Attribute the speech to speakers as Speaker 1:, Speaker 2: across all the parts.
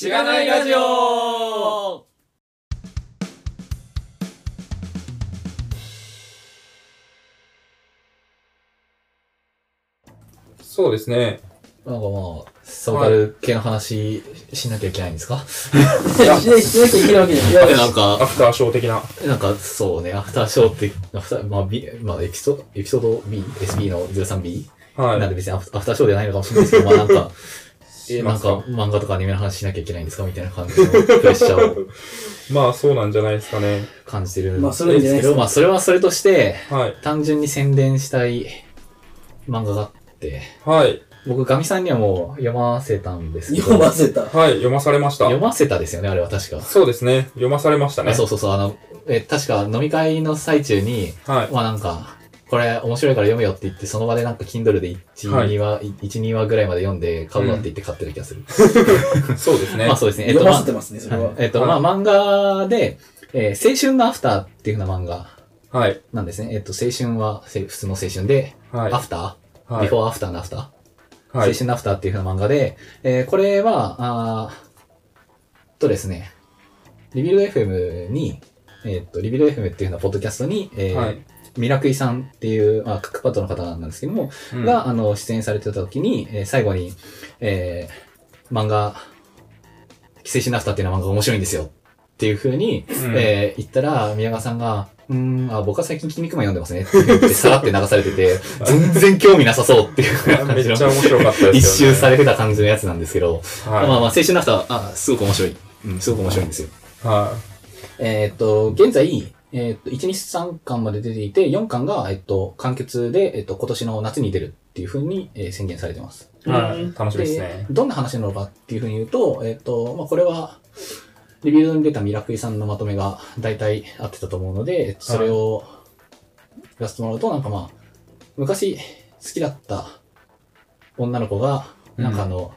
Speaker 1: しがないラジオ
Speaker 2: そうですね。
Speaker 3: なんかまあ、サブカル系の話しなきゃいけないんですか、
Speaker 1: しなきゃいけないわけじゃない。
Speaker 3: なんか
Speaker 2: ア、フターショー的な。
Speaker 3: なんか、そうね、アフターショーって、アフター、まあ、B、まあ、エピソード、エピソード B、SB の 03B、
Speaker 2: はい。
Speaker 3: なんで別にアフアフターショーではないのかもしれないですけど、まあなんか、え、
Speaker 2: します
Speaker 3: なんか、漫画とかアニメの話しなきゃいけないんですかみたいな感じのプレッシャーを
Speaker 2: まあ、そうなんじゃないですかね。
Speaker 3: 感じてるん
Speaker 1: まあ
Speaker 3: ですけど、まあ、それはそれとして、
Speaker 2: はい。
Speaker 3: 単純に宣伝したい漫画があって、
Speaker 2: はい。
Speaker 3: 僕、ガミさんにはもう読ませたんですけど、
Speaker 1: 読ませた。
Speaker 2: はい。読まされました。
Speaker 3: 読ませたですよね、あれは確か。
Speaker 2: そうですね。読まされましたね。
Speaker 3: あそうそうそう、あの、え、確か飲み会の最中に、
Speaker 2: はい。
Speaker 3: まあなんか、これ面白いから読めよって言って、その場でなんか Kindle で1、
Speaker 2: はい
Speaker 3: 2話、1、2話ぐらいまで読んで、買うわって言って買ってる気がする。
Speaker 2: そうですね。
Speaker 3: まあそうですね。えっと、
Speaker 1: 読ま
Speaker 3: ま
Speaker 1: せてますね、そ
Speaker 3: あ、
Speaker 1: れは
Speaker 3: はい。えっと、
Speaker 2: はい
Speaker 3: まあ漫画で、えー青春のアフターっていう風な漫画
Speaker 2: はい。
Speaker 3: なんですね。えっと、青春はせ普通の青春で、
Speaker 2: はい。
Speaker 3: アフター、
Speaker 2: はい
Speaker 3: ビフォーアフターのアフター、
Speaker 2: はい。
Speaker 3: 青春のアフターっていう風な漫画で、えーこれは、あーとですね、 Rebuild FM に、えっと、リビルド FM っていう風なポッドキャストに、えー
Speaker 2: はい
Speaker 3: ミラクイさんっていう、まあ、クックパッドの方なんですけども、
Speaker 2: うん
Speaker 3: が、あの、出演されてた時に、えー最後に、えー漫画、青春のアフターっていうのは漫画が面白いんですよ。っていう風に、
Speaker 2: うん
Speaker 3: えー言ったら、宮川さんが、うーん、あ、僕は最近筋肉マン読んでますねって言って、さらって流されてて、全然興味なさそうっていう
Speaker 2: め
Speaker 3: 感じの
Speaker 2: っちゃ面白かったですよね。
Speaker 3: 一周されてた感じのやつなんですけど、
Speaker 2: はい。
Speaker 3: まあまあ、青春のアフター、あ、すごく面白い。うん、すごく面白いんですよ。
Speaker 2: は
Speaker 3: えーっと、現在、えーっと、1、2、3巻まで出ていて、4巻が、えっと、完結で、えっと、今年の夏に出るっていう風に、えー宣言されてます。
Speaker 2: い。はい。
Speaker 1: うん
Speaker 2: 楽しみですね。
Speaker 3: どんな話なのかっていう風に言うと、えーっと、まあ、これは、レビューに出たミラクイさんのまとめが大体合ってたと思うので、えっとそれを言わせてもらうと、なんかまあ、昔好きだった女の子が、なんかあの、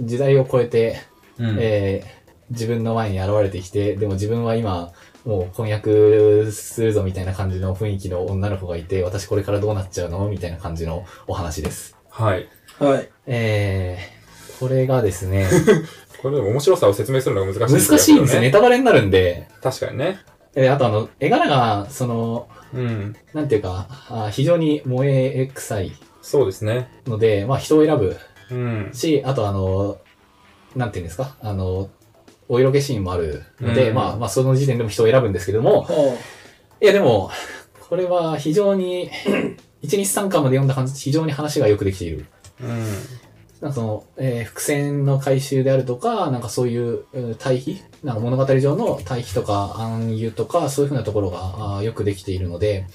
Speaker 3: 時代を超えて、
Speaker 2: うん
Speaker 3: えー自分の前に現れてきて、でも自分は今、もう婚約するぞみたいな感じの雰囲気の女の子がいて、私これからどうなっちゃうのみたいな感じのお話です。
Speaker 2: はい。
Speaker 1: はい。
Speaker 3: えー、これがですね、
Speaker 2: これでも面白さを説明するのが難しいです
Speaker 3: 難しいんですよ。ネタバレになるんで、
Speaker 2: 確かにね。
Speaker 3: えーあとあの、絵柄が、その、
Speaker 2: うん。
Speaker 3: なんていうか、あ非常に萌え臭い
Speaker 2: そうですね。
Speaker 3: ので、まあ人を選ぶ
Speaker 2: うん。
Speaker 3: し、あとあの、なんていうんですか、あの、お色気シーンもあるので、
Speaker 2: うん
Speaker 3: まあまあその時点でも人を選ぶんですけれども、
Speaker 1: はい
Speaker 3: やでも、これは非常に、1、2、3巻まで読んだ感じ、非常に話がよくできている。
Speaker 2: うん。
Speaker 3: なんかその、えー伏線の回収であるとか、なんかそういうえー対比、なんか物語上の対比とか暗喩とか、そういうふうなところがあーよくできているので、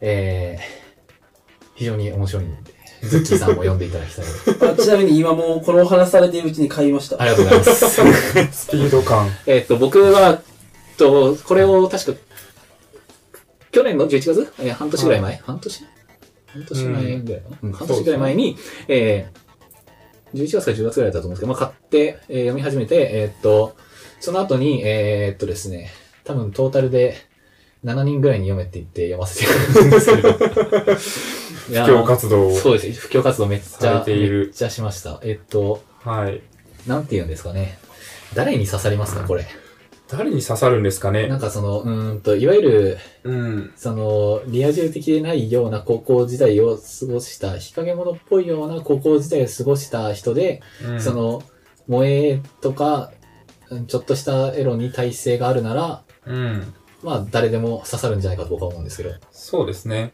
Speaker 3: えー非常に面白いズッキーさんも読んでいただきたい。
Speaker 1: あちなみに今もうこのお話されているうちに買いました。
Speaker 3: ありがとうございます。
Speaker 2: スピード感。
Speaker 3: えっと、僕は、と、これを確か、去年の11月えー半年ぐらい前、半年？半年前ぐらいかな、うん半年ぐらい前に、えー、11月か10月ぐらいだったと思うんですけど、まあ、買って、えー読み始めて、えーっと、その後に、えーっとですね、多分トータルで7人ぐらいに読めって言って読ませてるんですけど。布
Speaker 2: 布教活動を。
Speaker 3: そうですね。布教活動めっちゃ、めっちゃしました。えっと、
Speaker 2: はい。
Speaker 3: なんて言うんですかね。誰に刺さりますか、これ？
Speaker 2: 誰に刺さるんですか
Speaker 3: な
Speaker 2: ね
Speaker 3: んかその、うーんと、いわゆる、
Speaker 2: うん。
Speaker 3: その、リア充的でないような高校時代を過ごした、日陰者っぽいような高校時代を過ごした人で、
Speaker 2: うん
Speaker 3: そ、の、萌えとか、うんちょっとしたエロに耐性があるなら、
Speaker 2: うん。
Speaker 3: まあ、誰でも刺さるんじゃないかと僕は思うんですけど。
Speaker 2: そうですね。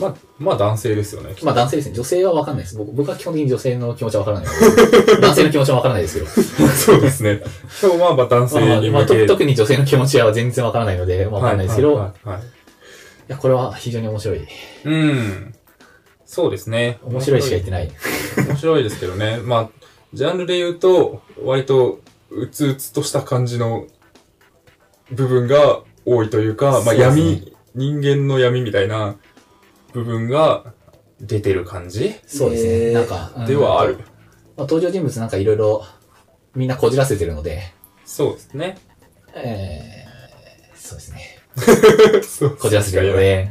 Speaker 2: まあ、まあ男性ですよね。
Speaker 3: まあ男性ですね。女性はわかんないです。僕僕は基本的に女性の気持ちはわからないので。男性の気持ちはわからないですけど。
Speaker 2: そうですね。でもまあまあ男性
Speaker 3: まあまあ、
Speaker 2: に向け
Speaker 3: と特に女性の気持ちは全然わからないので、わかんないですけど、い
Speaker 2: はいはいはいはい
Speaker 3: や、これは非常に面白い。
Speaker 2: うん。そうですね。
Speaker 3: 面白いしか言ってない。
Speaker 2: 面白いですけどね。まあ、ジャンルで言うと、割と、うつうつとした感じの部分が多いというか、まあ
Speaker 3: そうですね
Speaker 2: 闇、人間の闇みたいな部分が出てる感じ？
Speaker 3: そうですね。
Speaker 1: えー
Speaker 3: なんか、うん
Speaker 2: ではある。
Speaker 3: まあ、登場人物なんかいろいろみんなこじらせてるので、
Speaker 2: そうですね。
Speaker 3: えー、そうですね。
Speaker 2: そう
Speaker 3: こじらせてるので、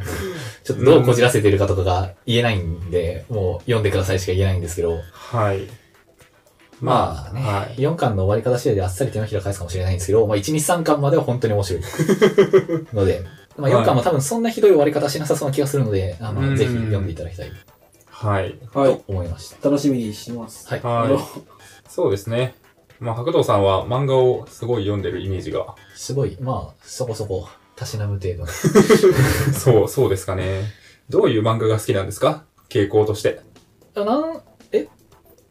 Speaker 3: ちょっとどうこじらせてるかとかが言えないんで、もう読んでくださいしか言えないんですけど、
Speaker 2: はい。
Speaker 3: まあね、
Speaker 2: はい。
Speaker 3: 4巻の終わり方次第であっさり手のひら返すかもしれないんですけど、まあ1、2、3巻までは本当に面白い。ので、まあ4巻も多分そんなひどい終わり方しなさそうな気がするので、あ
Speaker 2: うん
Speaker 3: のぜひ読んでいただきたい
Speaker 2: はい。
Speaker 1: はい
Speaker 3: と。思いました。
Speaker 1: 楽しみにしてます。
Speaker 3: はい。
Speaker 1: あの
Speaker 2: はい。そうですね。まあ、白道さんは漫画をすごい読んでるイメージが。
Speaker 3: すごい、まあ、そこそこ、たしなむ程度の。
Speaker 2: そう、そうですかね。どういう漫画が好きなんですか？傾向として。
Speaker 3: あなん、え？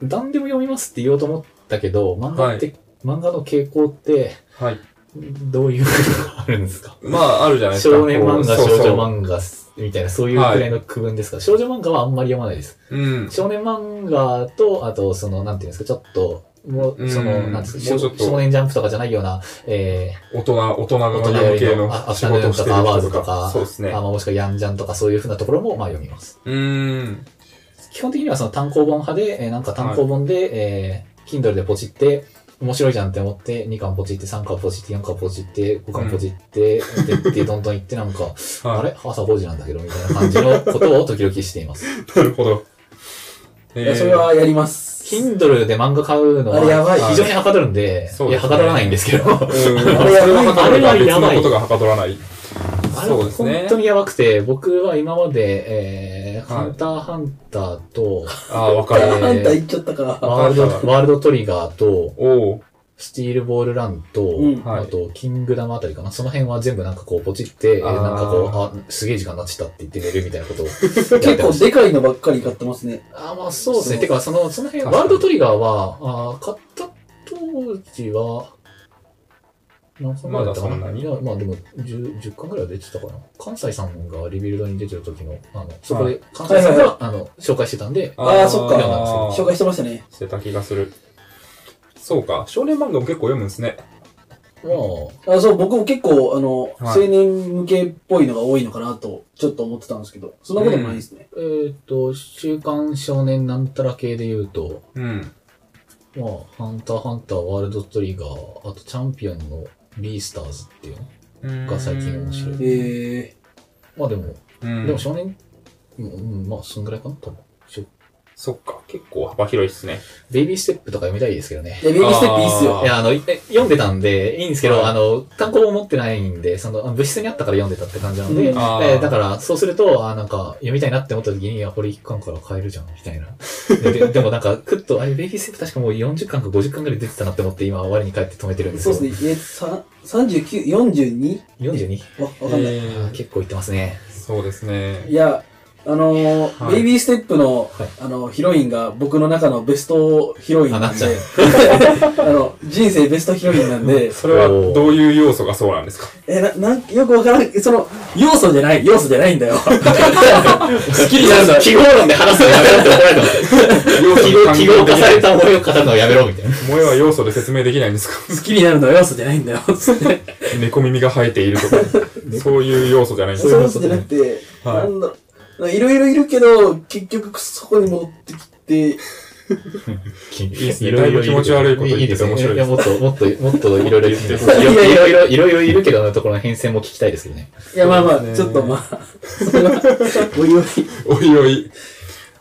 Speaker 3: 何でも読みますって言おうと思ったけど、漫画って、漫画の傾向って、
Speaker 2: はい。
Speaker 3: どういうのがあるんですか？
Speaker 2: まあ、あるじゃないですか。
Speaker 3: 少年漫画、少女漫画みたいな、そういうくらいの区分ですか、少女漫画はあんまり読まないです。
Speaker 2: うん。
Speaker 3: 少年漫画と、あと、その、なんていうんですか、ちょっと、もう、その、
Speaker 2: うん
Speaker 3: なんていうんですか、少年ジャンプとかじゃないような、え
Speaker 2: 大人、大人が
Speaker 3: 大人
Speaker 2: の仕
Speaker 3: フタヌーンと
Speaker 2: 事をしてる
Speaker 3: かアワーズ
Speaker 2: 人とか。そうですね
Speaker 3: あ。まあもしくはヤンジャンとかそういうふうなところも、まあ読みます。
Speaker 2: うーん。
Speaker 3: 基本的にはその単行本派で、えーなんか単行本で、えー、Kindle でポチって、面白いじゃんって思って、2巻ポチって、3巻ポチって、4巻ポチって、5巻ポチって、で、で、どんどん行ってなんか、あ
Speaker 2: は
Speaker 3: れ？朝5時なんだけど、みたいな感じのことを時々しています。
Speaker 2: い。なるほど。え
Speaker 1: いや、それはやります。
Speaker 3: Kindle で漫画買うの
Speaker 1: あれやばい
Speaker 3: は非常にはかどるんで、
Speaker 2: ですね
Speaker 3: はかどらないんですけど、
Speaker 2: うん。
Speaker 1: あれ
Speaker 2: それは
Speaker 3: あれは
Speaker 2: 別
Speaker 3: やばい
Speaker 2: のことがはかどらない。
Speaker 3: あれ
Speaker 2: そうですね
Speaker 3: 本当にやばくて、僕は今まで、えー、
Speaker 2: はい
Speaker 3: ハンターハンターと、
Speaker 2: ああ、わかる。
Speaker 3: えー
Speaker 1: あんた言っちゃったから。
Speaker 3: ワールド、
Speaker 2: ハンター
Speaker 3: ワールドトリガーと。スティールボールランと、
Speaker 1: うん
Speaker 2: はい
Speaker 3: あと、キングダムあたりかな。その辺は全部なんかこう、ポチって、なんかこう、あ、すげえ時間になっちゃったって言って寝るみたいなことを
Speaker 1: 結構。でかいのばっかり買ってますね。
Speaker 3: あーまあそうですね。てか、その、その辺、ワールドトリガーは、あー買った当時は、何巻ぐらいだったか
Speaker 2: なに？
Speaker 3: いや、まあでも10、10巻ぐらいは出てたかな。関西さんがリビルドに出てる時の、あの、そこで、関西さんが、あの、紹介してたんで、
Speaker 1: あーそっか紹介してましたね。
Speaker 2: してた気がする。そうか。少年漫画も結構読むんですね。
Speaker 3: まあ、
Speaker 1: あそう、僕も結構、あの、
Speaker 2: はい
Speaker 1: 青年向けっぽいのが多いのかなと、ちょっと思ってたんですけど、そんなこともないですね。
Speaker 3: えっ、と、週刊少年なんたら系で言うと、
Speaker 2: うん。
Speaker 3: まあ、ハンターハンター、ワールドトリガー、あとチャンピオンのビースターズっていうの？が最近面白い。
Speaker 1: え
Speaker 3: まあでも、
Speaker 2: うん。
Speaker 3: でも少年、うん、うんまあ、そんぐらいかな、多分。
Speaker 2: そっか。結構幅広いですね。
Speaker 3: ベイビーステップとか読みたいですけどね
Speaker 1: ー、。いや、ベイビーステップいいっすよ
Speaker 2: あ。
Speaker 3: いや、あの、読んでたんで、いいんですけど、
Speaker 2: はい
Speaker 3: あの、単行本持ってないんで、その、あ物質にあったから読んでたって感じなので、
Speaker 1: うん
Speaker 3: えーだから、そうすると、あなんか、読みたいなって思った時に、いや、これ1巻から買えるじゃん、みたいな。でででもなんか、ふっと、あれ、ベイビーステップ確かもう40巻か50巻ぐらい出てたなって思って、今、我に帰って止めてるんですよ。
Speaker 1: そうですね。え、さ39、42?
Speaker 3: 42?
Speaker 1: わ、わかんない。
Speaker 2: えー
Speaker 3: 結構いってますね。
Speaker 2: そうですね。
Speaker 1: いや、あのー
Speaker 2: はい。
Speaker 1: ベイビーステップの、
Speaker 3: はい。
Speaker 1: あの、ヒロインが僕の中のベストヒロインなん
Speaker 3: あなっちゃう。
Speaker 1: で、あの、人生ベストヒロインなんで、
Speaker 2: それはどういう要素がそうなんですか？
Speaker 1: え、な、なん、よくわからん、その、要素じゃない、要素じゃないんだよ。
Speaker 3: 好きになるのは記号論で話すのやめろって怒られてます。記号、記号化された思いを語るのをやめろ、みたいな。
Speaker 2: 萌えは要素で説明できないんですか？
Speaker 1: 好きになるのは要素じゃないんだよ。つって
Speaker 2: 猫耳が生えているとか。そういう要素じゃないんですか？
Speaker 1: そういうことじゃなくて、
Speaker 2: はい。
Speaker 1: なんだいろいろいるけど、結局そこに戻ってきて、
Speaker 3: い
Speaker 2: いですねだいぶ気持ち悪いこと言ってて面白い
Speaker 3: いや、
Speaker 2: です
Speaker 3: もっと、もっと、もっといろいろ、い
Speaker 2: 言って
Speaker 3: いろ、いろいろ、いろいろいるけどのところの変遷も聞きたいですけどね。
Speaker 1: いや、まあまあ、ちょっとまあ、それは、おいおい。い
Speaker 2: おいおい。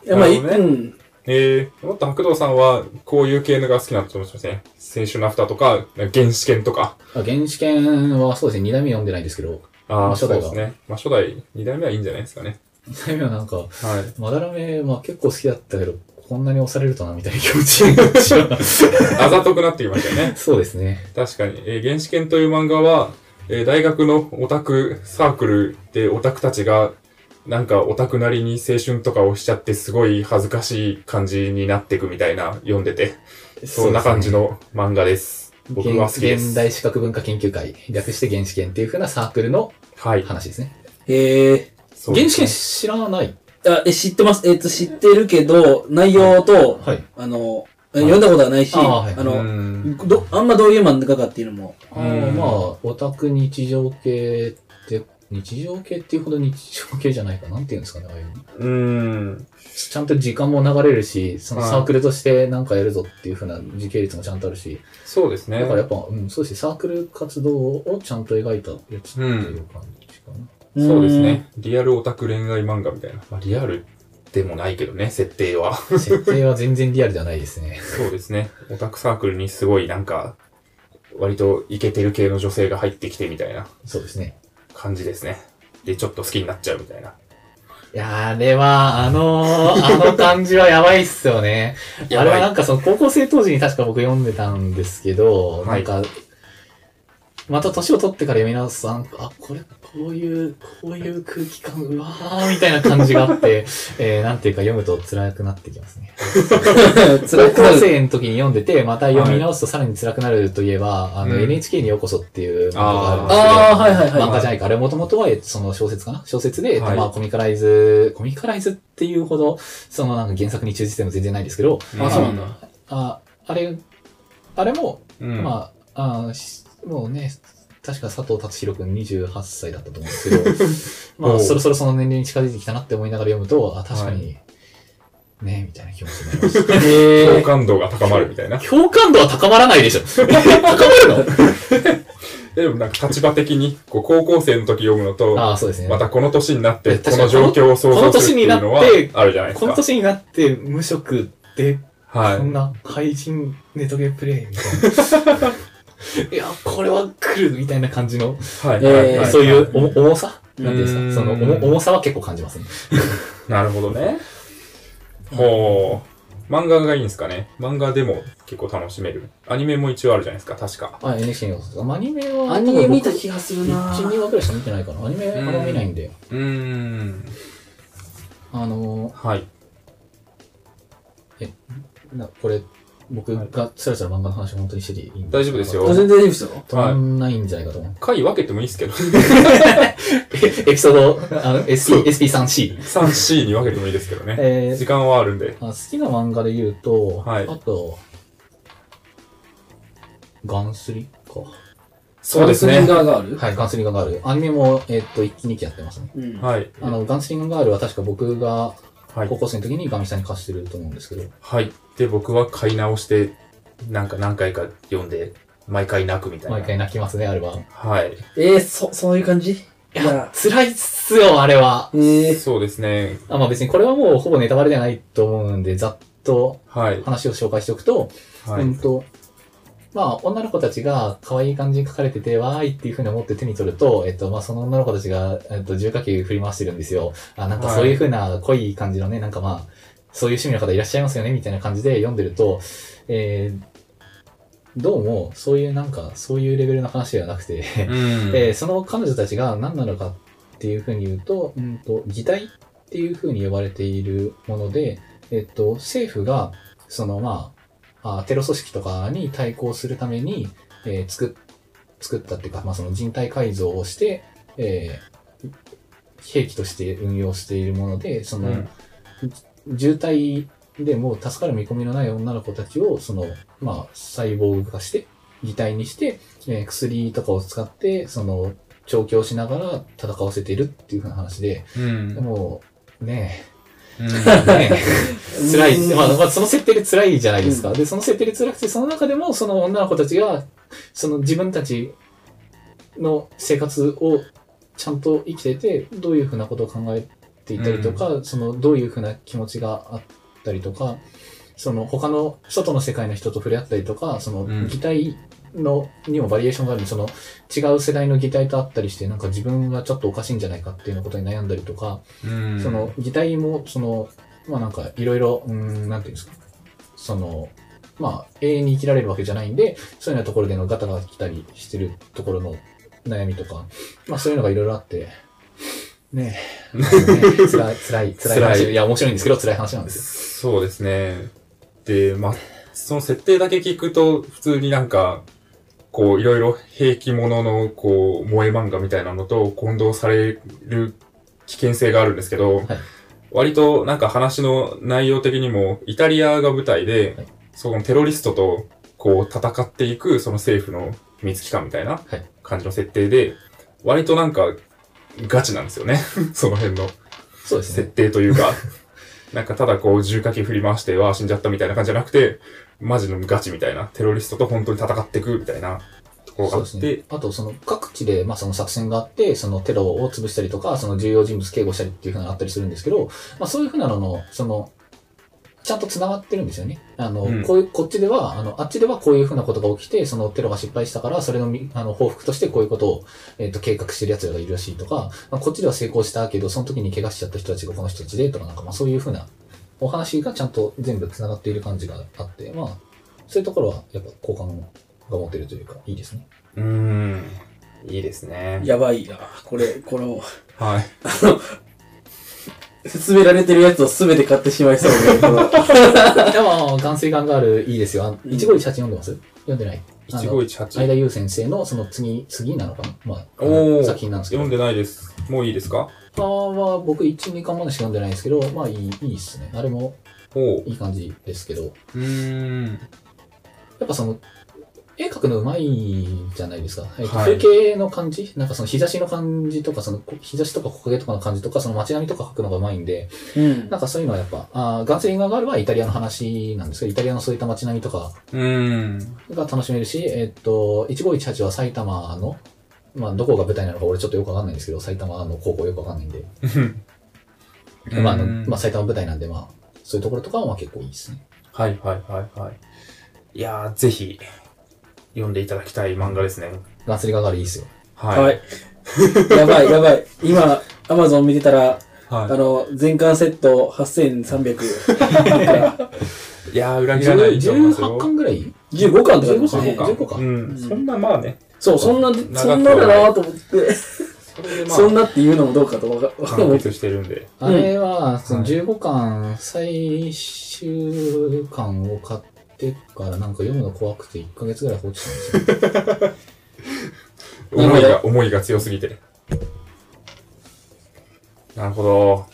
Speaker 1: や、まあ、うん。
Speaker 2: えー、もっと白道さんは、こういう系のが好きなのと思いますね。青春のアフターとか、原始圏とか。
Speaker 3: あ原始圏はそうですね、2代目読んでないんですけど、
Speaker 2: ああ、そうですね。まあ初代、二代目はいいんじゃないですかね。
Speaker 3: 2代目はなんか、
Speaker 2: はい。
Speaker 3: まだらめ、まあ結構好きだったけど、こんなに押されるとな、みたいな気持ちになってしまう
Speaker 2: あざとくなってきましたよね。
Speaker 3: そうですね。
Speaker 2: 確かに。えー、原始圏という漫画は、えー大学のオタクサークルでオタクたちが、なんかオタクなりに青春とかをしちゃってすごい恥ずかしい感じになっていくみたいな読んでて、そんな感じの漫画です。僕は好きです。
Speaker 3: 現代史学文化研究会、略して原始圏っていう風なサークルの
Speaker 2: はい。
Speaker 3: 話ですね。
Speaker 1: へえ。
Speaker 3: 原始圏
Speaker 2: そうですね
Speaker 3: 知らない？
Speaker 1: あ、え、知ってます。えっと、知ってるけど、内容と、
Speaker 3: はい。
Speaker 1: あの、読んだことはないし、
Speaker 3: あはい
Speaker 1: の、
Speaker 2: ん。
Speaker 1: ど、あんまどういう漫画かっていうのも、
Speaker 3: あまあ、オタク日常系って、日常系っていうほど日常系じゃないか。なんていうんですかね、ああいうの
Speaker 2: うん。
Speaker 3: ちゃんと時間も流れるし、その
Speaker 2: はい
Speaker 3: サークルとしてなんかやるぞっていう風な時系列もちゃんとあるし、
Speaker 2: そうですね。
Speaker 3: だからやっぱ、うん、そうですね、サークル活動をちゃんと描いたやつっていう感じかな。
Speaker 2: そうですね。リアルオタク恋愛漫画みたいな。まあ、リアルでもないけどね、設定は。
Speaker 3: 設定は全然リアルではないですね。
Speaker 2: そうですね。オタクサークルにすごいなんか、割とイケてる系の女性が入ってきてみたいな
Speaker 3: そうですね。
Speaker 2: 感じですね。で、ちょっと好きになっちゃうみたいな。
Speaker 3: いやー、あれは、あのー、あの感じはやばいっすよね。あれはなんかその高校生当時に確か僕読んでたんですけど、
Speaker 2: はい
Speaker 3: なんか、また年を取ってから読み直すと、あ、これ、こういう、こういう空気感、うわー、みたいな感じがあって、えー、なんていうか読むと辛くなってきますね。高 校
Speaker 1: 辛くなる。
Speaker 3: 生の時に読んでて、また読み直すとさらに辛くなるといえば、あの、
Speaker 2: うん
Speaker 3: NHK にようこそっていう漫画があるんですけど、
Speaker 1: ああ、はいはいはい。
Speaker 3: 漫画じゃないか。あれもともとは、えっとその小説かな？小説で、えっと
Speaker 2: はい
Speaker 3: まあコミカライズ、コミカライズっていうほど、そのなんか原作に忠実でも全然ないですけど、
Speaker 1: あ、そうなんだ。
Speaker 3: あ、あれ、あれも、
Speaker 2: うん。
Speaker 3: まあ、あしもうね、確か佐藤達弘くん28歳だったと思うんですけど、まあそろそろその年齢に近づいてきたなって思いながら読むと、あ、確かに、ねみたいな気持ちになります。
Speaker 2: 共
Speaker 1: えー、
Speaker 2: 感度が高まるみたいな。
Speaker 3: 共感度は高まらないでしょ。高まる
Speaker 2: でもなんか立場的に、こう高校生の時読むの
Speaker 3: の
Speaker 2: と、
Speaker 3: ああ、そうですね。
Speaker 2: またこの年になって、この状況を想像するっていうのは
Speaker 3: この年になって
Speaker 2: あるじゃないですか。
Speaker 3: この年になって無職で
Speaker 2: はい
Speaker 3: こ。んな配信ネットゲプレイみたいな。いや、これは来るみたいな感じの、
Speaker 2: はい。
Speaker 1: えー
Speaker 2: はいはい
Speaker 3: そういう重重さ？なんていうんですか？その重重さは結構感じますね。
Speaker 2: なるほどね。ほう。漫画がいいんですかね？漫画でも結構楽しめる。アニメも一応あるじゃないですか、確か。
Speaker 3: あ、NHK のことアニメは、
Speaker 1: アニメ見た気がするな
Speaker 3: 1、2話くらいしか見てないかな。アニメあんま見ないんで。
Speaker 2: うーん。
Speaker 3: あの
Speaker 2: はい。
Speaker 3: ー、なこれ、僕がつらつら漫画の話を本当にしてていいん
Speaker 2: 大丈夫ですよ
Speaker 1: あ全然大丈夫ですよ。
Speaker 3: 止まんないんじゃないかと思う。
Speaker 2: 回分けてもいいですけど。
Speaker 3: エピソード、あの、SP、SP3C。
Speaker 2: 3C に分けてもいいですけどね。
Speaker 3: えー
Speaker 2: 時間はあるんで。
Speaker 3: あ好きな漫画で言うと、
Speaker 2: はい
Speaker 3: あと、ガンスリか。
Speaker 2: そうですね
Speaker 1: ガンスリン。ガーがある？
Speaker 3: はい、ガンスリンガーガール。アニメも、えっと、一期二期やってますね。
Speaker 1: うん。
Speaker 2: はい。
Speaker 3: あの、ガンスリンガーガールは確か僕が
Speaker 2: はい
Speaker 3: 高。校生の時にガミさんに貸してると思うんですけど、
Speaker 2: はい。で、僕は買い直して、なんか何回か読んで、毎回泣くみたいな。
Speaker 3: 毎回泣きますね、あれは。い
Speaker 2: はい。
Speaker 1: えー、そ、そういう感じ？い
Speaker 3: や
Speaker 1: や、
Speaker 3: 辛いっすよ、あれは。
Speaker 1: えー、
Speaker 2: そうですね。
Speaker 3: あまあ別にこれはもうほぼネタバレではないと思うんで、ざっと
Speaker 2: はい。
Speaker 3: 話を紹介しておくと、
Speaker 2: はい。
Speaker 3: うんと、まあ、女の子たちが可愛い感じに書かれてて、わーいっていう風に思って手に取ると、えっと、まあ、その女の子たちが、えっと、重火球振り回してるんですよ。あ、なんかそういう風な濃い感じのね、なんかまあ、そういう趣味の方いらっしゃいますよね、みたいな感じで読んでると、えー、どうも、そういうなんか、そういうレベルの話ではなくて、
Speaker 2: うん。
Speaker 3: えーその彼女たちが何なのかっていうふうに言うと、うんと、擬態っていうふうに呼ばれているもので、えっと、政府が、そのまあ、あテロ組織とかに対抗するために、えー作っ、作ったっていうか、まあその人体改造をして、えー兵器として運用しているもので、その、
Speaker 2: うん
Speaker 3: 渋滞でもう助かる見込みのない女の子たちを、その、まあ、サイボーグ化して、擬態にして、えー薬とかを使って、その、調教しながら戦わせているっていう風な話で、
Speaker 2: うん。
Speaker 3: でも、ねえ、辛い。
Speaker 1: うん
Speaker 3: まあ、まあ、その設定で辛いじゃないですか。で、その設定で辛くて、その中でも、その女の子たちが、その自分たちの生活をちゃんと生きてて、どういうふうなことを考えていたりとか、その、どういうふうな気持ちがあったりとか、その、他の、外の世界の人と触れ合ったりとか、その
Speaker 2: うん、
Speaker 3: 擬態の、にもバリエーションがあるその、違う世代の擬態とあったりして、なんか自分がちょっとおかしいんじゃないかっていうようなことに悩んだりとか、
Speaker 2: うん
Speaker 3: その、擬態も、その、まあなんか、いろいろ、うーん、なんていうんですか。その、まあ、永遠に生きられるわけじゃないんで、そういうようなところでのガタが来たりしてるところの悩みとか、まあそういうのがいろいろあって、ねえ、まあね辛い、辛い、辛い話。
Speaker 2: 辛い
Speaker 3: いや、面白いんですけど、辛い話なんです
Speaker 2: そうですね。で、まあ、その設定だけ聞くと、普通になんか、こう、いろいろ兵器ものの、こう、萌え漫画みたいなのと混同される危険性があるんですけど、
Speaker 3: はい
Speaker 2: 割となんか話の内容的にも、イタリアが舞台で、
Speaker 3: はい
Speaker 2: そのテロリストと、こう、戦っていく、その政府の秘密機関みたいな
Speaker 3: はい
Speaker 2: 感じの設定で、割となんか、ガチなんですよね。その辺の。
Speaker 3: よ。そうです
Speaker 2: 設
Speaker 3: ね。
Speaker 2: 定というか、なんかただこう重火器振り回して、わあ死んじゃったみたいな感じじゃなくて、マジのガチみたいな、テロリストと本当に戦っていくみたいなところがあって、
Speaker 3: ね。あと、その各地で、まあその作戦があって、そのテロを潰したりとか、その重要人物警護したりっていうふうなのがあったりするんですけど、まあそういうふうなのの、その、ちゃんと繋がってるんですよね。あの、
Speaker 2: うん
Speaker 3: こういう、こっちでは、あの、あっちではこういうふうなことが起きて、そのテロが失敗したから、それのみ、あの、報復としてこういうことを、えっ、と、計画してる奴らがいるらしいとか、まあ、こっちでは成功したけど、その時に怪我しちゃった人たちがこの人たちで、とか、なんかまあそういうふうなお話がちゃんと全部繋がっている感じがあって、まあ、そういうところは、やっぱ好感が持てるというか、いいですね。
Speaker 2: うーん。いいですね。
Speaker 1: やばいな。これ、この、
Speaker 2: はい。
Speaker 1: 勧められてるやつをすべて買ってしまいそうで、この
Speaker 3: いや、まあ、岩水岩ガールいいですよ。あの
Speaker 1: うん
Speaker 3: 1518読んでます？読んでない？あの
Speaker 2: 1518。
Speaker 3: 相田優先生のその次、次なのかな？まあ、あ
Speaker 2: お
Speaker 3: 作品なんですけど。
Speaker 2: 読んでないです。もういいですか？
Speaker 3: あは僕1、2巻までしか読んでないんですけど、まあいい、いいっすね。あれも
Speaker 2: おう。
Speaker 3: いい感じですけど、
Speaker 2: うーん。
Speaker 3: やっぱその、絵描くのうまいじゃないですか。えっと
Speaker 2: はい
Speaker 3: 風景の感じ？なんかその日差しの感じとか、そのこ日差しとか木陰とかの感じとか、その街並みとか描くのがうまいんで、
Speaker 1: うん。
Speaker 3: なんかそういうのはやっぱ、あーガンツリンガーガールはイタリアの話なんですけど、イタリアのそういった街並みとか
Speaker 2: うーん。
Speaker 3: が楽しめるし、えっと、1518は埼玉の、まあ、どこが舞台なのか俺ちょっとよくわかんないんですけど、埼玉の高校よくわかんないんで、まあ、あの、
Speaker 2: うん
Speaker 3: まあ、埼玉舞台なんで、まあ、そういうところとかはまあ結構いいですね。
Speaker 2: はいはいはいはい。いやー、ぜひ、読んでいただきたい漫画ですね。
Speaker 3: ガンツリガーガールいいですよ。
Speaker 2: はい。
Speaker 1: はい。やばい、やばい。今、アマゾン見てたら、あ
Speaker 2: は
Speaker 1: の、全巻セット8300。
Speaker 2: い。いやー、裏切らないと思います
Speaker 3: 18
Speaker 2: よ。
Speaker 3: 巻ぐらい
Speaker 1: ？15巻って書いてます
Speaker 3: 15
Speaker 1: ね。
Speaker 3: か15か
Speaker 2: うん。そんな、まあね。
Speaker 1: そう、そんな、そんなだなと思って、
Speaker 2: それでまあ、
Speaker 1: そんなって言うのもどうかとわかる。
Speaker 2: 結してるんで。
Speaker 3: あれは、その
Speaker 2: はい
Speaker 3: 15巻、最終巻を買ってからなんか読むの怖くて1ヶ月ぐらい放置したんですよ。
Speaker 2: 思いが、思いが強すぎて。なるほど。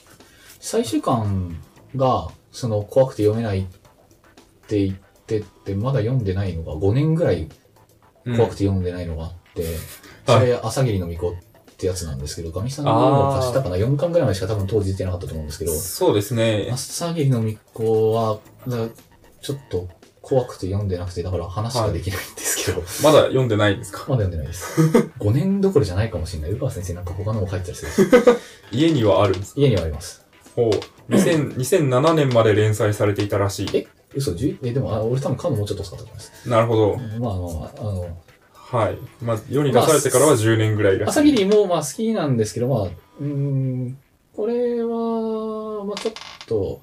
Speaker 3: 最終巻が、その、怖くて読めないって言ってて、まだ読んでないのが、5年ぐらい
Speaker 2: うん
Speaker 3: 怖くて読んでないのがあって、
Speaker 2: はい
Speaker 3: それ、朝霧の巫女ってやつなんですけど、ガミさんの貸したかな ?4 巻ぐらいまでしか多分当時出てなかったと思うんですけど、
Speaker 2: そうですね。
Speaker 3: 朝霧の巫女は、ちょっと怖くて読んでなくて、だから話ができないんですけど、
Speaker 2: まだ読んでないんですか？
Speaker 3: まだ読んでないです。5年どころじゃないかもしれない。湯川先生なんか他のも書いてたりする。
Speaker 2: 家にはあるんですか？
Speaker 3: 家にはあります。
Speaker 2: ほう。2000 2007年まで連載されていたらしい。
Speaker 3: え嘘 ?10? え、でも、あ俺多分買うのもうちょっと遅かったと思います。
Speaker 2: なるほど。
Speaker 3: まあまあまあ、あの、
Speaker 2: はい。まあ、世に出されてからは10年ぐらいらしい。
Speaker 3: 朝霧もまあ好きなんですけど、まあ、うーん、これは、まあちょっと、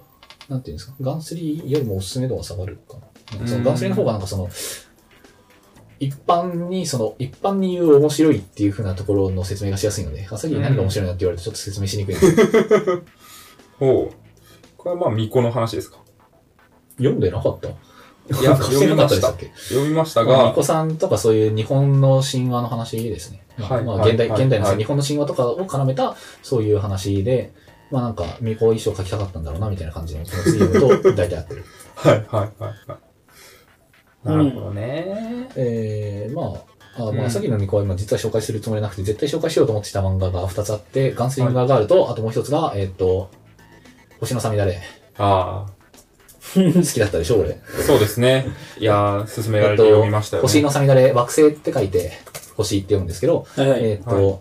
Speaker 3: なんていうんですか、ガンスリーよりもおすすめ度が下がるかな。そのガンスリーの方がなんかその、一般に、その、一般に言う面白いっていう風なところの説明がしやすいので、朝霧何が面白いなって言われるとちょっと説明しにくい
Speaker 2: ほう。これはまあ、巫女の話ですか？
Speaker 3: 読んでなかった
Speaker 2: いや、読みました。
Speaker 3: っけ？
Speaker 2: 読みました
Speaker 3: まあ、
Speaker 2: が
Speaker 3: 巫、女さんとかそういう日本の神話の話ですね。まあ、
Speaker 2: はい
Speaker 3: まあ現代、現代の
Speaker 2: はい
Speaker 3: 日本の神話とかを絡めたそういう話で、まあなんか、巫女衣装書きたかったんだろうな、みたいな感じの気持ちで読むと、大体合ってる。
Speaker 2: はい、はい、はい。はいなるほどね。
Speaker 3: えー、まあ、あ
Speaker 2: うん
Speaker 3: まあ、さっきの巫女は今実は紹介するつもりなくて、絶対紹介しようと思ってた漫画が2つあって、ガンスリンガーガールと、あともう一つが、えーっと、星のさみだれ。
Speaker 2: あ
Speaker 3: 好きだったでしょ、俺。
Speaker 2: あ、そうですね。いやー、勧められて読みましたよね。
Speaker 3: 星のさみだれ、惑星って書いて、星って読むんですけど、
Speaker 1: はいはい。
Speaker 3: えーっと、
Speaker 2: はい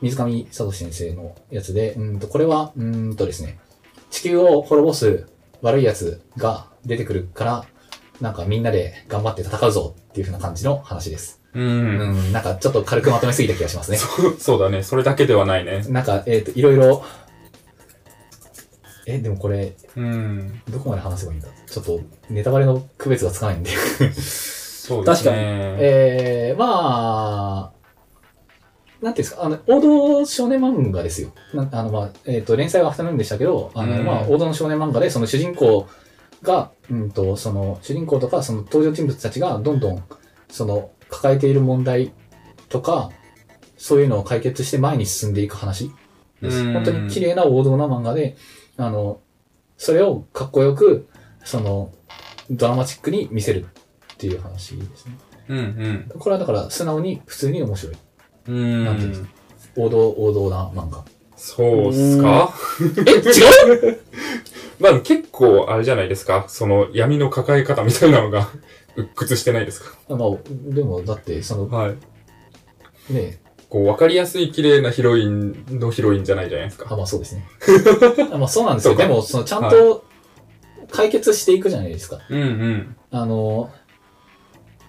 Speaker 3: 水上聡先生のやつで、うんと、これは、うーんとですね、地球を滅ぼす悪い奴が出てくるから、なんかみんなで頑張って戦うぞっていう風な感じの話です。
Speaker 2: う。
Speaker 3: うんん、なんかちょっと軽くまとめすぎた気がしますね。
Speaker 2: そうそうだね。それだけではないね。
Speaker 3: なんか、えっ、と、いろいろ、え、でもこれ、
Speaker 2: うん。
Speaker 3: どこまで話せばいいんだ？ちょっと、ネタバレの区別がつかないんで。
Speaker 2: そうですね。
Speaker 3: えー、まあ、なんていうんですか、あの、王道少年漫画ですよ。なあの、まあ、えっ、と、連載はアフタヌーンでしたけど、あの、
Speaker 2: うん
Speaker 3: まあ、王道の少年漫画で、その主人公が、うんと、その、主人公とか、その登場人物たちが、どんどん、その、抱えている問題とか、そういうのを解決して前に進んでいく話です。
Speaker 2: うん
Speaker 3: 本当に綺麗な王道な漫画で、あの、それをかっこよく、その、ドラマチックに見せるっていう話ですね。
Speaker 2: うん
Speaker 3: これはだから、素直に、普通に面白い。
Speaker 2: うん。う
Speaker 3: なんていうんです
Speaker 2: ん
Speaker 3: か？王道、王道な漫画。
Speaker 2: そうっすか？
Speaker 3: え、違う？
Speaker 2: まあ結構あれじゃないですか？その闇の抱え方みたいなのが鬱屈してないですか？
Speaker 3: まあ、でも、だって、その、
Speaker 2: はい。
Speaker 3: ね、
Speaker 2: こう、わかりやすい綺麗なヒロインのヒロインじゃないじゃないです
Speaker 3: あ、
Speaker 2: か。
Speaker 3: まあそうですね。あまあそうなんですよ。でも、その、ちゃんと解決していくじゃないですか。
Speaker 2: うんうん。
Speaker 3: あの、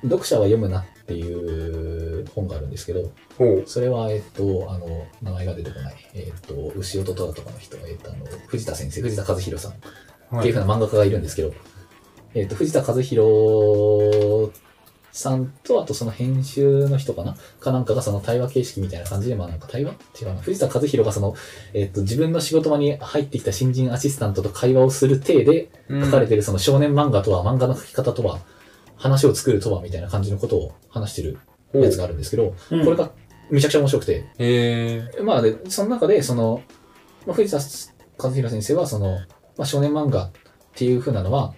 Speaker 3: 読者は読むなっていう本があるんですけど、
Speaker 2: ほう。
Speaker 3: それは、えっと、あの、名前が出てこない。えっと、牛音虎とかの人、えっと、あの、藤田先生、藤田和弘さん
Speaker 2: はい。
Speaker 3: っていうふうな漫画家がいるんですけど、えっと、藤田和弘さんと、あとその編集の人かな？かなんかがその対話形式みたいな感じで、まあなんか対話？違うな。藤田和弘がその、えっと、自分の仕事場に入ってきた新人アシスタントと会話をする体で書かれてるその少年漫画とは、漫画の書き方とは、話を作るとは、みたいな感じのことを話してるやつがあるんですけど、
Speaker 1: うん。
Speaker 3: これがめちゃくちゃ面白くて、
Speaker 2: へえ。
Speaker 3: まあで、その中で、その、まあ、藤田和弘先生は、その、まあ、少年漫画っていう風なのは、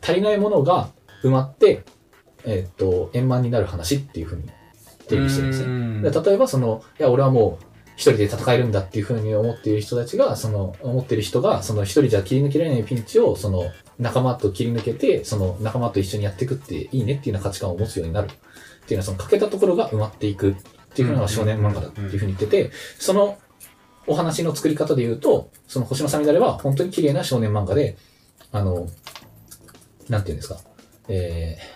Speaker 3: 足りないものが埋まって、えーっと、円満になる話っていう風に定義してるんですね。
Speaker 2: ね
Speaker 3: で例えば、その、いや、俺はもう、一人で戦えるんだっていう風に思っている人たちが、その、思っている人が、その一人じゃ切り抜けられないピンチを、その、仲間と切り抜けて、その仲間と一緒にやっていくっていいねっていうような価値観を持つようになる。っていうのは、その欠けたところが埋まっていくっていうのが少年漫画だっていう風に言ってて、そのお話の作り方で言うと、その星のサミダレは本当に綺麗な少年漫画で、あの、なんていうんですか、えー、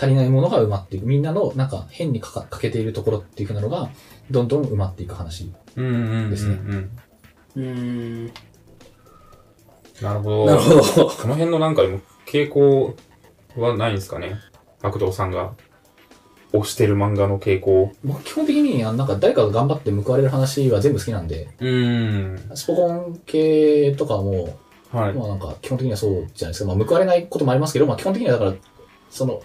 Speaker 3: 足りないものが埋まっていく。みんなのなんか変にかか欠けているところっていう風なのが、どんどん埋まっていく話。
Speaker 2: うんうんうんうん。
Speaker 3: ですね
Speaker 1: うーん。
Speaker 2: なるほど。
Speaker 1: なるほど。
Speaker 2: この辺のなんかでも傾向はないんですかね？悪道さんが推してる漫画の傾向。
Speaker 3: 僕基本的に、なんか誰かが頑張って報われる話は全部好きなんで、
Speaker 2: うーん。
Speaker 3: スポコン系とかも、
Speaker 2: はい。
Speaker 3: まあなんか基本的にはそうじゃないですか。まあ報われないこともありますけど、まあ基本的にはだから、その、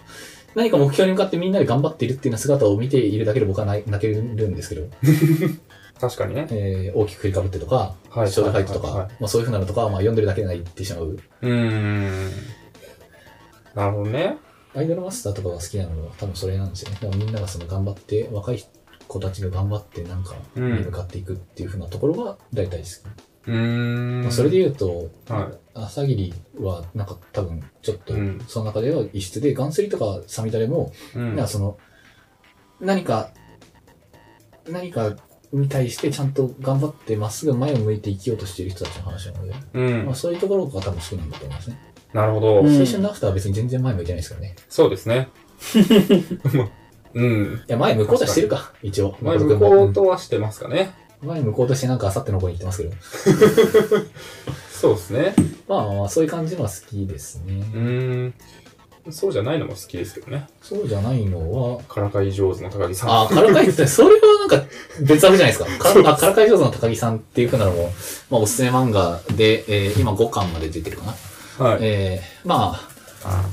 Speaker 3: 何か目標に向かってみんなで頑張っているっていうような姿を見ているだけで僕は泣泣けるんですけど、
Speaker 2: 確かにね。
Speaker 3: えー大きく振りかぶってとか、
Speaker 2: はい
Speaker 3: ショートファイトとか、
Speaker 2: はいはい
Speaker 3: まあそういうふうなのとかはまあ読んでるだけで泣いてしまう。
Speaker 2: うーん。なるほどね。
Speaker 3: アイドルマスターとかが好きなのは多分それなんですよね。だからみんながその頑張って、若い子たちが頑張ってなんか
Speaker 2: うん
Speaker 3: に向かっていくっていうふうなところが大体好き。
Speaker 2: うーん。
Speaker 3: まあそれで言うと、
Speaker 2: は
Speaker 3: 朝霧はなんか多分ちょっと
Speaker 2: うん
Speaker 3: その中では異質で、ガンスリとかサミダレも、
Speaker 2: い。うん。
Speaker 3: なんかその、何か、何かに対してちゃんと頑張ってまっすぐ前を向いて生きようとしている人たちの話なので、
Speaker 2: うん
Speaker 3: まあ。そういうところが多分好きなんだと思いますね。
Speaker 2: なるほど。
Speaker 1: うん
Speaker 3: 青春のアフターは別に全然前向いてないですからね。
Speaker 2: そうですね。うん。
Speaker 3: いや、前向こうとしてるか、一応。
Speaker 2: まあ、向こうとはしてますかね。
Speaker 3: うん前向こうとしてなんかあさっての方に行ってますけど。
Speaker 2: そうですね。
Speaker 3: まあまあ、そういう感じのは好きですね。
Speaker 2: うーん。そうじゃないのも好きですけどね。
Speaker 3: そうじゃないのは、
Speaker 2: からかい上手の高木さん。
Speaker 3: あ、からかいって、それはなんか別枠じゃないですか。からあからかい上手の高木さんっていうふうなのも、まあおすすめ漫画で、えー今5巻まで出てるかな。
Speaker 2: はい。
Speaker 3: えーまあ、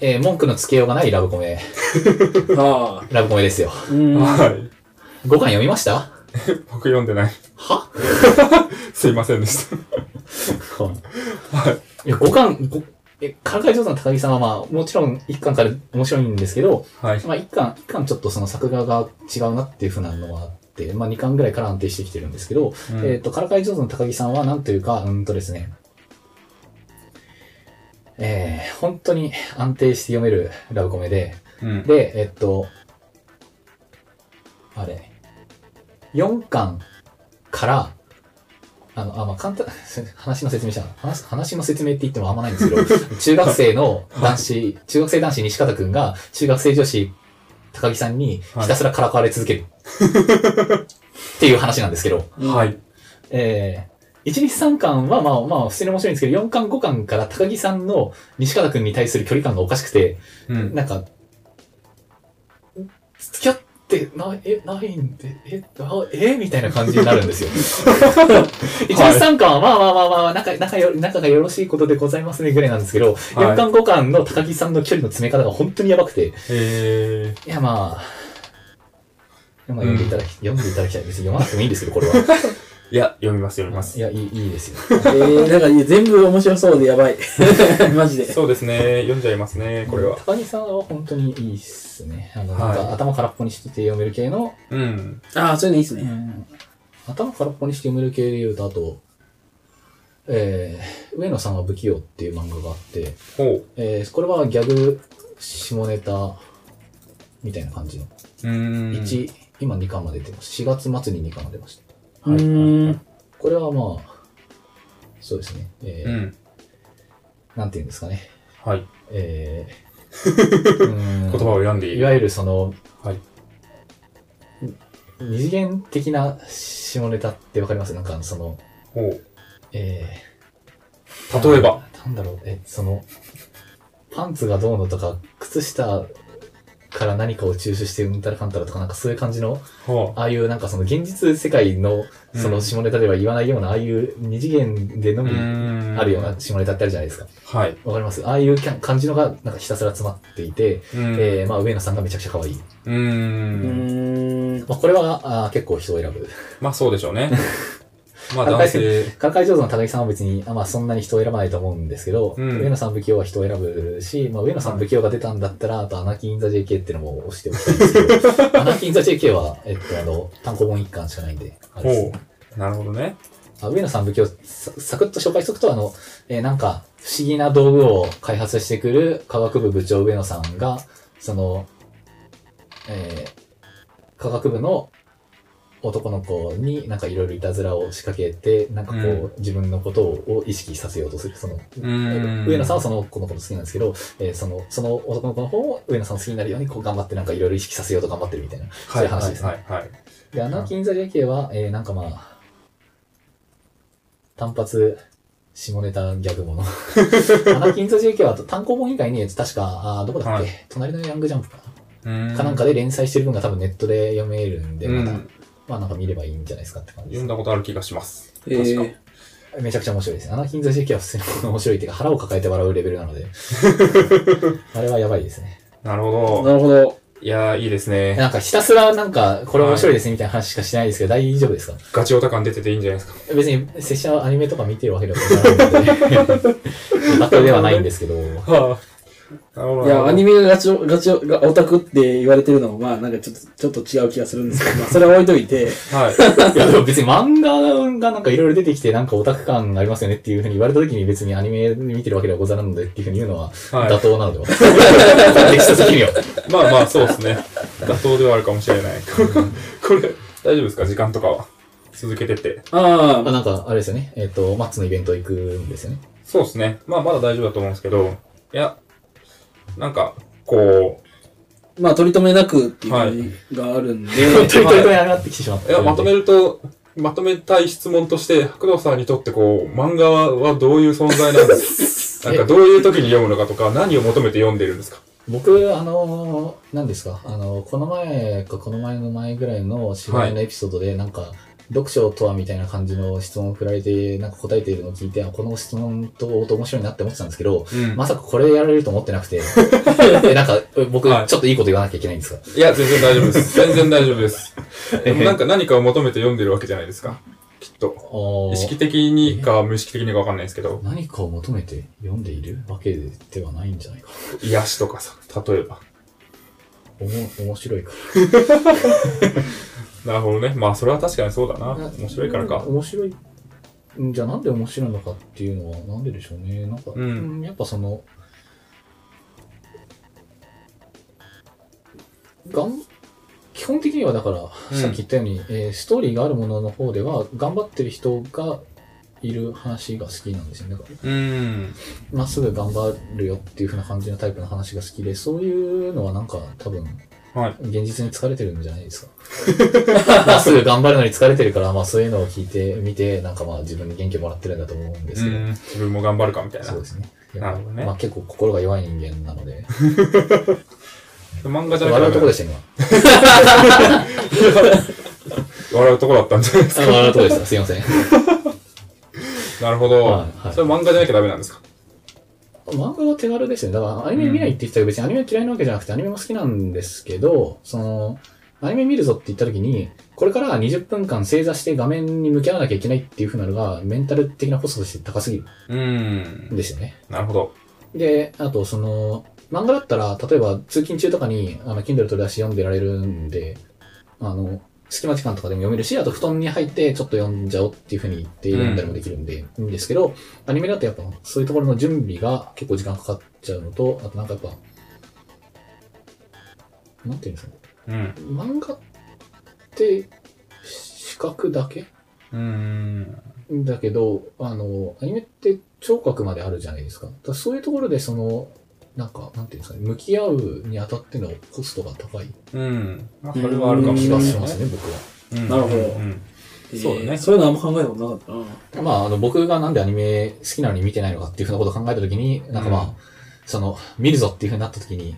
Speaker 3: えー文句のつけようがないラブコメ、
Speaker 1: ああ。
Speaker 3: ラブコメですよ。
Speaker 1: うーん。
Speaker 2: はい。
Speaker 3: 5巻読みました？
Speaker 2: 僕読んでない。
Speaker 3: は？
Speaker 2: すいませんでした。
Speaker 3: いや、5巻、ごえ、からかい上手の高木さんはまあ、もちろん1巻から面白いんですけど、
Speaker 2: はい。
Speaker 3: まあ1巻、一巻ちょっとその作画が違うなっていうふうなのはあって、まあ2巻ぐらいから安定してきてるんですけど、
Speaker 2: うん
Speaker 3: えっ、と、からかい上手の高木さんはなんというか、うんとですね、えー、本当に安定して読めるラブコメで、
Speaker 2: うん。
Speaker 3: で、えっと、あれ、4巻から、あの、あ、まあ、簡単、話の説明したな話、話の説明って言ってもあんまないんですけど、中学生の男子、中学生男子西方くんが、中学生女子高木さんにひたすらからかわれ続ける。っていう話なんですけど、
Speaker 2: はい。
Speaker 3: えー、1、2、3巻はまあまあ普通に面白いんですけど、4巻、5巻から高木さんの西方くんに対する距離感がおかしくて、
Speaker 2: うん。
Speaker 3: なんか、付き合ってない、え、ないんで、え、あえ？みたいな感じになるんですよ。一応三巻はまあまあまあまあ、仲、仲よ、仲がよろしいことでございますねぐらいなんですけど、四巻五巻の高木さんの距離の詰め方が本当にやばくて、
Speaker 2: え
Speaker 3: いやまあ、まあ読んでいただき、読んでいただきたい。別に読まなくてもいいんですけど、これは。
Speaker 2: ー。いや、読みます、読みます
Speaker 3: い。や、いい、いいですよ。
Speaker 1: えー、なんか全部面白そうでやばい。マジで。
Speaker 2: そうですね。読んじゃいますね、これは。
Speaker 3: 高木さんは本当にいいっすね。あの、なん
Speaker 2: はい
Speaker 3: か頭空っぽにしてて読める系の、
Speaker 2: うん。
Speaker 1: ああ、そういうのいいっすね。
Speaker 3: うん頭空っぽにして読める系で言うと、あと、えー、上野さんは不器用っていう漫画があって、
Speaker 2: ほう。
Speaker 3: えー、これはギャグ下ネタみたいな感じの。
Speaker 2: うーん。
Speaker 3: 1、今2巻まで出てます。4月末に2巻が出ました。
Speaker 1: うーん。
Speaker 3: これはまあ、そうですね。えー
Speaker 2: うん。
Speaker 3: なんていうんですかね。
Speaker 2: はい。
Speaker 3: えー、
Speaker 2: 言葉を選んでいる。
Speaker 3: いわゆるその、
Speaker 2: はい。
Speaker 3: 二次元的な下ネタってわかります？なんかその、
Speaker 2: ほう。
Speaker 3: え
Speaker 2: 例えば。
Speaker 3: ー、なんだろう、え、その、パンツがどうのとか、靴下から何かを抽出してうんたらかんたらとか、なんかそういう感じの、
Speaker 2: は
Speaker 3: ああいうなんかその現実世界のその
Speaker 2: うん
Speaker 3: 下ネタでは言わないような、ああいう二次元でのみ。あるような下ネタってあるじゃないですか。
Speaker 2: はい。
Speaker 3: わかります？ああいう感じのがなんかひたすら詰まっていて、
Speaker 2: うん。
Speaker 3: えー、まあ上野さんがめちゃくちゃ可愛い。
Speaker 2: うん。
Speaker 3: まあこれはあー結構人を選ぶ。
Speaker 2: まあそうでしょうね。まあ男性。
Speaker 3: からかい上手の高木さんは別に、あまあそんなに人を選ばないと思うんですけど、
Speaker 2: うん
Speaker 3: 上野さん不器用は人を選ぶし、まあ上野さん不器用が出たんだったら、あとアナキンザ JK っていうのも押しておきたいんですけど、アナキンザ JK は、えっとあの、単行本一巻しかないんで、
Speaker 2: ほう。なるほどね。
Speaker 3: あ上野さん不器用、さサクッと紹介しておくと、あの、えーなんか、不思議な道具を開発してくる科学部部長上野さんが、その、えー科学部の男の子になんかいろいろいたずらを仕掛けて、なんかこう、
Speaker 2: うん
Speaker 3: 自分のことを意識させようとする。その、
Speaker 2: ん
Speaker 3: 上野さんはその子のこと好きなんですけど、えーその、その男の子の方を上野さんを好きになるようにこう頑張ってなんかいろいろ意識させようと頑張ってるみたいな。そういう話ですね。
Speaker 2: はいはいはい。
Speaker 3: で、アナキンザ JK は、えー、なんかまあ、単発、下ネタギャグもの。アナキンザ JK は単行本以外に、確か、あーどこだっけ、
Speaker 2: はい
Speaker 3: 隣のヤングジャンプかな、かなんかで連載してる分が多分ネットで読めるんで、まだ、
Speaker 2: うん
Speaker 3: まあなんか見ればいいんじゃないですかって感じです。
Speaker 2: 読んだことある気がします。
Speaker 1: え
Speaker 2: 確か。
Speaker 1: ー、
Speaker 3: めちゃくちゃ面白いですね。アナキンザ JK は普通に面白いっていうか腹を抱えて笑うレベルなので、あれはやばいですね。
Speaker 2: なるほど。
Speaker 1: なるほど。
Speaker 2: いやー、いいですね。
Speaker 3: なんかひたすらなんか、これ面白いですねみたいな話しかしてないですけど、大丈夫ですか？
Speaker 2: ガチオタ感出てていいんじゃないですか？
Speaker 3: 別に、拙者はアニメとか見てるわけではないので、バトルではないんですけど、
Speaker 2: はあ。
Speaker 1: いや、アニメがガチオ、ガチオ、がオタクって言われてるのも、まあ、なんかちょっと、ちょっと違う気がするんですけど、まあ、それは置いといて、
Speaker 2: はい。
Speaker 3: いや、でも別に漫画がなんかいろいろ出てきて、なんかオタク感ありますよねっていうふうに言われた時に別にアニメ見てるわけではござらんのでっていうふうに言うのは
Speaker 2: はい
Speaker 3: 妥当なのでは。歴史的には。
Speaker 2: まあまあ、そうですね。妥当ではあるかもしれない。これ、大丈夫ですか？時間とかは？続けてて。
Speaker 1: あ
Speaker 3: あなんか、あれですよね。えっ、と、マッツのイベント行くんですよね。
Speaker 2: そうですね。まあ、まだ大丈夫だと思うんですけど、いや、なんか、こ
Speaker 1: あ、まあ、取り留めなくっていう感じがあるんで、
Speaker 3: 本当に取り留め上がってきてしまっ
Speaker 2: う、
Speaker 3: た。
Speaker 2: いや、まとめると、まとめたい質問として、白道さんにとってこう、漫画はどういう存在なんですか？なんかどういう時に読むのかとか、何を求めて読んでるんですか？
Speaker 3: 僕、あのー、何ですか？あの、この前かこの前の前ぐらいの芝居のエピソードで、なんか、読書とはみたいな感じの質問を振られて、なんか答えているのを聞いて、あこの質問と面白いなって思ってたんですけど、
Speaker 2: うん
Speaker 3: まさかこれやられると思ってなくて、えなんか、僕、
Speaker 2: はい
Speaker 3: ちょっといいこと言わなきゃいけないんですか？
Speaker 2: いや、全然大丈夫です。全然大丈夫です。でなんか何かを求めて読んでるわけじゃないですか？きっと。意識的にか無意識的にかわかんないですけど、
Speaker 3: 何かを求めて読んでいるわけではないんじゃないか？
Speaker 2: 癒しとかさ、例えば。
Speaker 3: おも面白いか
Speaker 2: なるほどね。まあ、それは確かにそうだな。
Speaker 3: ら。
Speaker 2: 面白いからか。
Speaker 3: 面白い。んじゃあなんで面白いのかっていうのはなんででしょうね。なんか、
Speaker 2: うん
Speaker 3: うんやっぱその、がん基本的にはだから、
Speaker 2: うん
Speaker 3: さっき言ったように、えーストーリーがあるものの方では、頑張ってる人がいる話が好きなんですよね。
Speaker 2: うん。
Speaker 3: まっすぐ頑張るよっていう風な感じのタイプの話が好きで、そういうのはなんか多分、
Speaker 2: はい。
Speaker 3: 現実に疲れてるんじゃないですか。まっすぐ頑張るのに疲れてるから、まあそういうのを聞いてみて、なんかまあ自分に元気もらってるんだと思うんですけど。
Speaker 2: うん。自分も頑張るかみたいな
Speaker 3: そう。ですね。
Speaker 2: なるほどね
Speaker 3: まあ結構心が弱い人間なので。
Speaker 2: 漫画じゃな
Speaker 3: 笑うとこで
Speaker 2: し
Speaker 3: した、今。
Speaker 2: 笑うとこだったんじゃないです
Speaker 3: あ笑うとこでした。すいません。
Speaker 2: か。なるほど。
Speaker 3: はいはい
Speaker 2: それ漫画じゃなきゃダメなんですか？
Speaker 3: 漫画は手軽ですね。だからアニメ見ないって言ってたけど、別にアニメ嫌いなわけじゃなくて、アニメも好きなんですけど、その、アニメ見るぞって言った時に、これから20分間正座して画面に向き合わなきゃいけないっていう風なのが、メンタル的なコストとして高すぎる
Speaker 2: うん。
Speaker 3: んですよね。
Speaker 2: なるほど。
Speaker 3: で、あと、その、漫画だったら、例えば通勤中とかに、あの、Kindle 取り出し読んでられるんで、あの、隙間時間とかでも読めるし、あと布団に入ってちょっと読んじゃおうっていう風に言って読んだりもできるんで、いいんですけど、アニメだとやっぱそういうところの準備が結構時間かかっちゃうのと、あとなんかやっぱ、なんていうんですかね。
Speaker 2: うん。
Speaker 3: 漫画って視覚だけ？
Speaker 2: うん。
Speaker 3: だけど、あの、アニメって聴覚まであるじゃないですか。だそういうところでその、なんか、なんていうんですかね、向き合うにあたってのコストが高い。
Speaker 2: うん。まあ、それはあるかもし
Speaker 3: 気
Speaker 2: れない
Speaker 3: がしますね、僕は。
Speaker 2: うん。
Speaker 1: なるほど。
Speaker 2: うんそうだね。
Speaker 1: えーそういうのあんま考えたことなかった。な。
Speaker 3: まあ、あの、僕がなんでアニメ好きなのに見てないのかっていうふうなことを考えたときに、なんかまあ、
Speaker 2: うん
Speaker 3: その、見るぞっていうふうになったときに、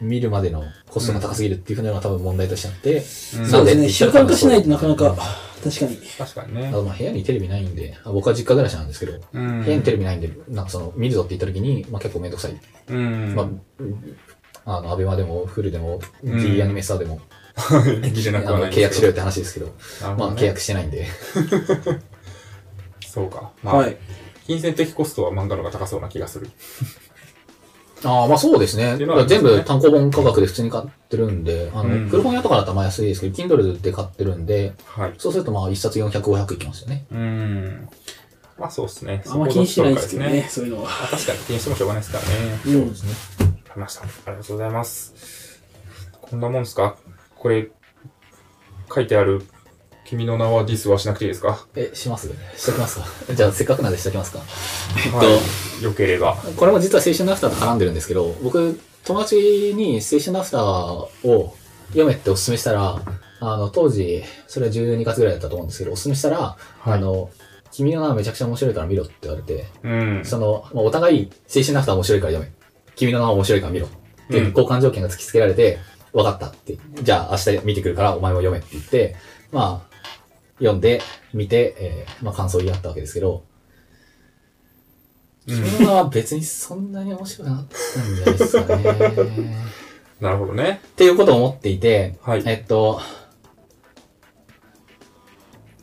Speaker 3: 見るまでのコストが高すぎるっていうふうなのが多分問題としてあって、
Speaker 2: うん
Speaker 1: そうですね。習
Speaker 3: なんでって言ったら
Speaker 1: 慣化しないとなかなか、確かに。
Speaker 2: 確かにね
Speaker 3: あ。とまあ部屋にテレビないんで、あ僕は実家暮らしなんですけど、
Speaker 2: うん
Speaker 3: 部屋にテレビないんで、なんかその、見るぞって言ったときに、まあ結構めんどくさい。
Speaker 2: うん。
Speaker 3: まあ、うんあの、アベマでも、フルでも、
Speaker 2: うん
Speaker 3: D アニメスターでも、あの
Speaker 2: はない
Speaker 3: 契約しろよって話ですけど、
Speaker 2: なるほどね
Speaker 3: まあ契約してないんで。
Speaker 2: そうか。まあ、
Speaker 1: はい。
Speaker 2: 金銭的コストは漫画の方が高そうな気がする。
Speaker 3: ああ、まあそうですね。
Speaker 2: すね
Speaker 3: 全部単行本価格で普通に買ってるんで、あの、
Speaker 2: うん
Speaker 3: 古本屋とかだったらまあ安いですけど、Kindle で買ってるんで、
Speaker 2: はい。
Speaker 3: そうするとまあ一冊400、500いきますよね。
Speaker 2: うん。まあそうですね。
Speaker 1: あんま気にしてないですけどね、そういうのは。
Speaker 2: まあ確かに気にしてもしょうがないですからね。
Speaker 1: うん
Speaker 3: そうですね。
Speaker 2: わかりました。ありがとうございます。こんなもんですか？これ、書いてある、君の名はディスはしなくていいですか？
Speaker 3: え、しますしときますか じゃあせっかくなんでしときますか
Speaker 2: はい。よければ。
Speaker 3: これも実は青春のアフターと絡んでるんですけど、僕、友達に青春のアフターを読めってお勧めしたら、あの、当時、それは12月ぐらいだったと思うんですけど、お勧めしたら、あの、君の名はめちゃくちゃ面白いから見ろって言われて、
Speaker 2: うん。
Speaker 3: その、まあ、お互い、青春のアフター面白いから読め。君の名は面白いから見ろ。っていう
Speaker 2: うん
Speaker 3: 交換条件が突きつけられて、分かったって。じゃあ明日見てくるからお前も読めって言って、まあ、読んで、見て、えーまあ感想を言い合ったわけですけど、
Speaker 2: うん
Speaker 3: 君の名は別にそんなに面白くなかったんじゃないですかね。
Speaker 2: なるほどね。
Speaker 3: っていうことを思っていて、
Speaker 2: はい。
Speaker 3: えっと、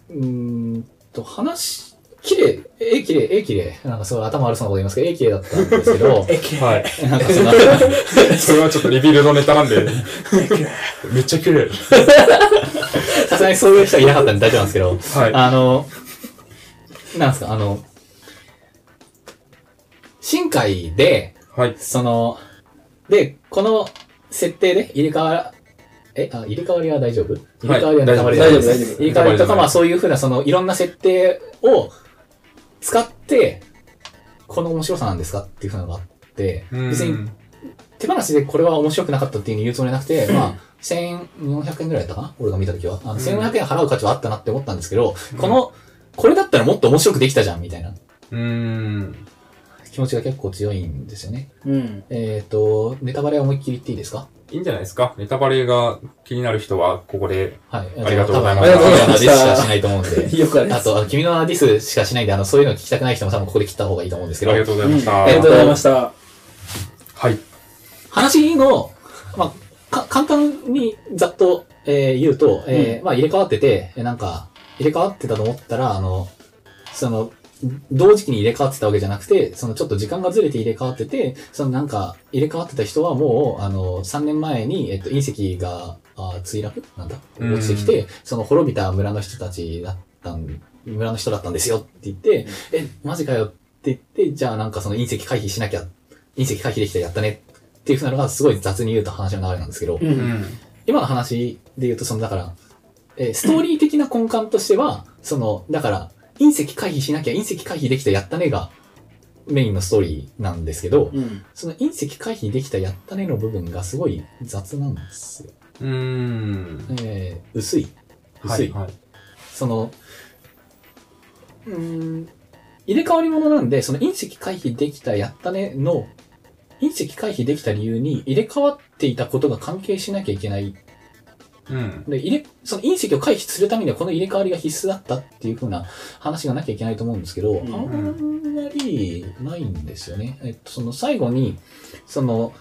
Speaker 3: うーんと、話、綺麗、絵綺麗、絵綺麗。なんかすごい頭悪そうなこと言いますけど、絵綺麗だったんですけど、
Speaker 1: え、け
Speaker 2: はい。
Speaker 3: なんかその、
Speaker 2: それはちょっとリビルドネタなんで、めっちゃ綺麗。
Speaker 3: さすがにそういう人はいなかったんで大丈夫なんですけど、
Speaker 2: はい。
Speaker 3: あの、なんですか、あの、深海で、
Speaker 2: はい。
Speaker 3: その、で、この設定で入れ替わえ、あ、入れ替わりは大丈夫？入れ替わりは
Speaker 1: 大丈夫。大丈夫。
Speaker 3: 入れ替わりとか、まあそういうふうな、その、いろんな設定を使って、この面白さなんですかっていうふうなのがあって、別に手放しでこれは面白くなかったっていうふうに言うつもりなくて、まあ、1400円ぐらいだったかな？俺が見たときは。あの、1400円払う価値はあったなって思ったんですけど、この、これだったらもっと面白くできたじゃん、みたいな。
Speaker 2: うーん。
Speaker 3: 気持ちが結構強いんですよね。
Speaker 1: うん。
Speaker 3: えっ、と、ネタバレは思いっきり言っていいですか？
Speaker 2: いいんじゃないですか？ネタバレが気になる人は、ここで。
Speaker 3: はい。
Speaker 2: ありがとうございます
Speaker 3: 多分あの君のディスしかしないと思うんで。
Speaker 1: よくあります。
Speaker 3: あと、あの君のディスしかしないんで、あの、そういうの聞きたくない人も多分ここで切った方がいいと思うんですけど
Speaker 2: ありが、とうございました。
Speaker 1: ありがとうございました。
Speaker 2: はい。
Speaker 3: 話の、まあ、か、簡単にざっと、えー言うと、えーまあ、入れ替わってて、えーなんか、入れ替わってたと思ったら、あの、その、同時期に入れ替わってたわけじゃなくて、そのちょっと時間がずれて入れ替わってて、そのなんか、入れ替わってた人はもう、あの、3年前に、えっと、隕石が、あ墜落？なんだ？
Speaker 2: うん
Speaker 3: 落ちてきて、その滅びた村の人たちだったん、村の人だったんですよって言って、え、マジかよって言って、じゃあなんかその隕石回避しなきゃ、隕石回避できたらやったねっていうふうなのがすごい雑に言うと話の流れなんですけど、
Speaker 1: う。
Speaker 2: うんん。
Speaker 3: 今の話で言うと、その、だから、えーストーリー的な根幹としては、その、だから、隕石回避しなきゃ隕石回避できたやったねがメインのストーリーなんですけど、
Speaker 1: うん。
Speaker 3: その隕石回避できたやったねの部分がすごい雑なんですよ。
Speaker 2: うーん。
Speaker 3: えー薄い。薄い。
Speaker 2: はい。はい
Speaker 3: その、うーん、入れ替わり者なんで、その隕石回避できたやったねの、隕石回避できた理由に入れ替わっていたことが関係しなきゃいけない
Speaker 2: うん。
Speaker 3: で、入れ、その隕石を回避するためにはこの入れ替わりが必須だったっていう風な話がなきゃいけないと思うんですけど、
Speaker 1: ん
Speaker 3: あんまりないんですよね。えっと、その最後に、その、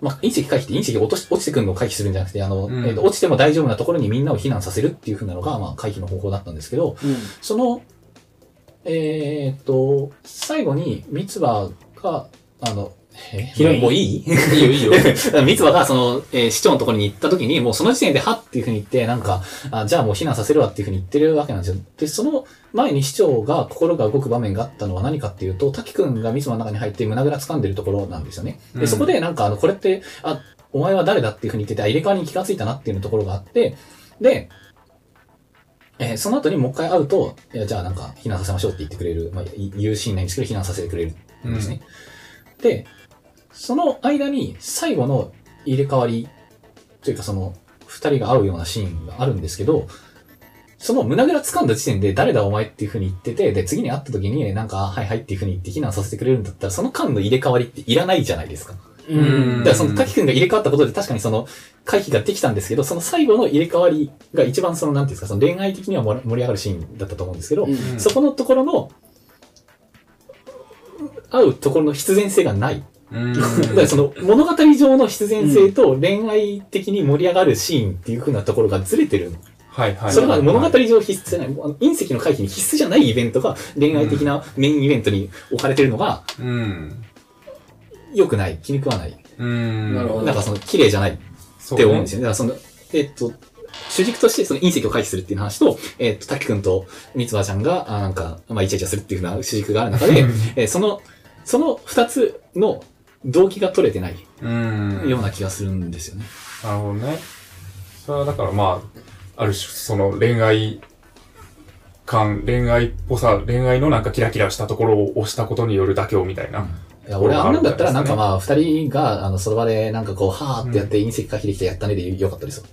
Speaker 3: まあ、隕石回避って隕石が落とし落ちてくるのを回避するんじゃなくて、あの、
Speaker 2: うん
Speaker 3: えっと、落ちても大丈夫なところにみんなを避難させるっていう風なのが、まあ、回避の方法だったんですけど、
Speaker 1: うん。
Speaker 3: その、えーっと、最後に、三葉が、あの、え
Speaker 1: 広い
Speaker 3: もういい？
Speaker 2: いいよいいよ。
Speaker 3: 三つ葉が、その、えー市長のところに行った時に、もうその時点で、はっていうふうに言って、なんか、あじゃあもう避難させるわっていうふうに言ってるわけなんですよ。で、その前に市長が心が動く場面があったのは何かっていうと、滝くんが三つ葉の中に入って胸ぐら掴んでるところなんですよね。で、
Speaker 2: うん
Speaker 3: そこでなんか、あの、これって、あ、お前は誰だっていうふうに言ってて、あ入れ替わりに気がついたなっていうところがあって、で、えーその後にもう一回会うと、いや、じゃあなんか、避難させましょうって言ってくれる、まあ、い言うシーンないんですけど、避難させてくれるんですね。で、その間に最後の入れ替わりというかその二人が会うようなシーンがあるんですけど、その胸ぐら掴んだ時点で誰だお前っていう風に言ってて、で、次に会った時になんか、はいはいっていう風に言って避難させてくれるんだったら、その間の入れ替わりっていらないじゃないですか。
Speaker 2: うん
Speaker 3: だからその滝くんが入れ替わったことで確かにその回避ができたんですけど、その最後の入れ替わりが一番そのなんていうんですか、その恋愛的には盛り上がるシーンだったと思うんですけど、そこのところの、会うところの必然性がない。
Speaker 2: うん。
Speaker 3: だからその物語上の必然性と恋愛的に盛り上がるシーンっていう風なところがずれてる。
Speaker 2: はいはい。
Speaker 3: それが物語上必須じゃない、あの隕石の回避に必須じゃないイベントが恋愛的なメインイベントに置かれてるのが
Speaker 2: うん。
Speaker 3: 良くない、気に食わない。
Speaker 2: うん。
Speaker 1: なるほど
Speaker 3: なんかその綺麗じゃないって思うんですよね。だからその、えっと、主軸としてその隕石を回避するっていう話と、えっと、滝くんと三つ葉ちゃんが、あなんか、まあ、イチャイチャするっていう風な主軸がある中で、えーその、その二つの動機が取れてない
Speaker 2: うん。
Speaker 3: ような気がするんですよね。
Speaker 2: なるほどね。それはだからまあ、ある種、その恋愛感、恋愛っぽさ、恋愛のなんかキラキラしたところを押したことによる妥協みたいな。
Speaker 3: いや、俺あんなんだったらなんかまあ、二人が、あの、その場でなんかこう、はーってやって隕石回避できてやったねでよかったですよ。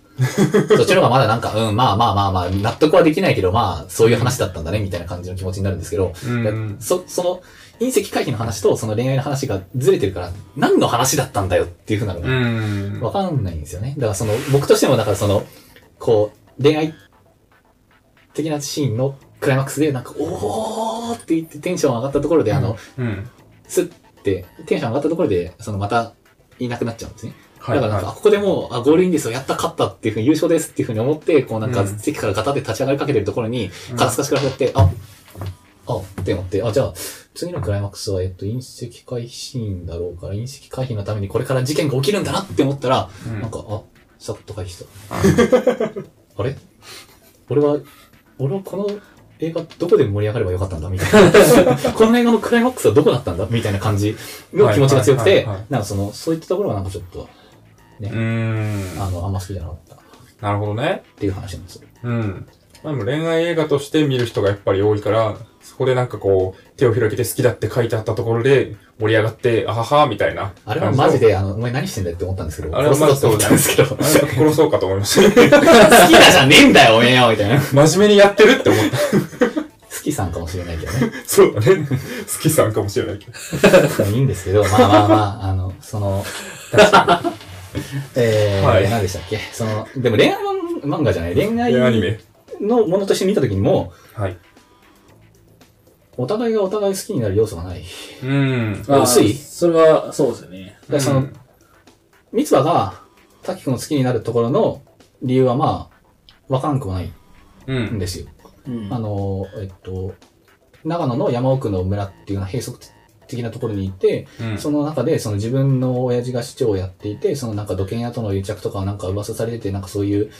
Speaker 3: そっちの方がまだなんか、うん、まあまあまあまあ、納得はできないけど、まあ、そういう話だったんだね、みたいな感じの気持ちになるんですけど、
Speaker 2: うん。
Speaker 3: そ、その、隕石回避の話とその恋愛の話がずれてるから、何の話だったんだよっていうふうなの
Speaker 2: う
Speaker 3: が、
Speaker 2: ん。
Speaker 3: わかんないんですよね。だからその、僕としてもだからその、こう、恋愛的なシーンのクライマックスで、なんか、おーって言ってテンション上がったところで、あの、
Speaker 2: うん。
Speaker 3: スッて、テンション上がったところで、そのまた、いなくなっちゃうんですね。
Speaker 2: はい。
Speaker 3: だからなんか、ここでもう、あ、ゴールインですよ、やった、勝ったっていうふうに、優勝ですっていうふうに思って、こうなんか、
Speaker 2: うん
Speaker 3: 席からガタで立ち上がりかけてるところに、
Speaker 2: うん
Speaker 3: 肩透かしからやって、あ、あ、って思って、あ、じゃあ、次のクライマックスは、えっと、隕石回避シーンだろうから、隕石回避のためにこれから事件が起きるんだなって思ったら、
Speaker 2: うん
Speaker 3: なんか、あ、さっと回避した。あれ？俺は、俺はこの映画どこで盛り上がればよかったんだみたいな。この映画のクライマックスはどこだったんだみたいな感じの気持ちが強くてなんかその、そういったところがなんかちょっと、
Speaker 2: い。うん。
Speaker 3: あの、あんま好きじゃなかったっ
Speaker 2: なるほどね。
Speaker 3: ていう話なんですよ。
Speaker 2: うん。まあでも恋愛映画として見る人がやっぱり多いから、そこでなんかこう、手を広げて好きだって書いてあったところで盛り上がって、あはは、みたいな。
Speaker 3: あれはマジ。で、あの、お前何してんだよって思ったんですけど、
Speaker 2: あれはマジで
Speaker 3: 思ったんですけど、好
Speaker 2: あれ殺そうかと思いました。
Speaker 3: きだじゃねえんだよ、おめえよみたいな。
Speaker 2: 真面目にやってるって思った。
Speaker 3: 好きさんかもしれないけどね。
Speaker 2: そうだね。好きさんかもしれないけど。
Speaker 3: いいんですけど、まあまあまあ、あの、その、確かに。えー、
Speaker 2: はい
Speaker 3: 何でしたっけ？その、でも恋愛漫画じゃない、恋愛
Speaker 2: でアニメ。
Speaker 3: のものとして見たときにも、
Speaker 2: はい。
Speaker 3: お互いがお互い好きになる要素がない。
Speaker 2: うん。
Speaker 1: あ
Speaker 3: 薄い
Speaker 1: それは、そうですよね。
Speaker 3: でその、三つ葉が、滝くんを好きになるところの理由はまあ、わからんくもない
Speaker 2: うんん。
Speaker 3: ですよ。
Speaker 1: うん
Speaker 3: あの、えっと、長野の山奥の村っていうのは閉塞的なところにいて、
Speaker 2: うん。
Speaker 3: その中でその自分の親父が市長をやっていて、そのなんか土建屋との癒着とかはなんか噂されてて、なんかそういう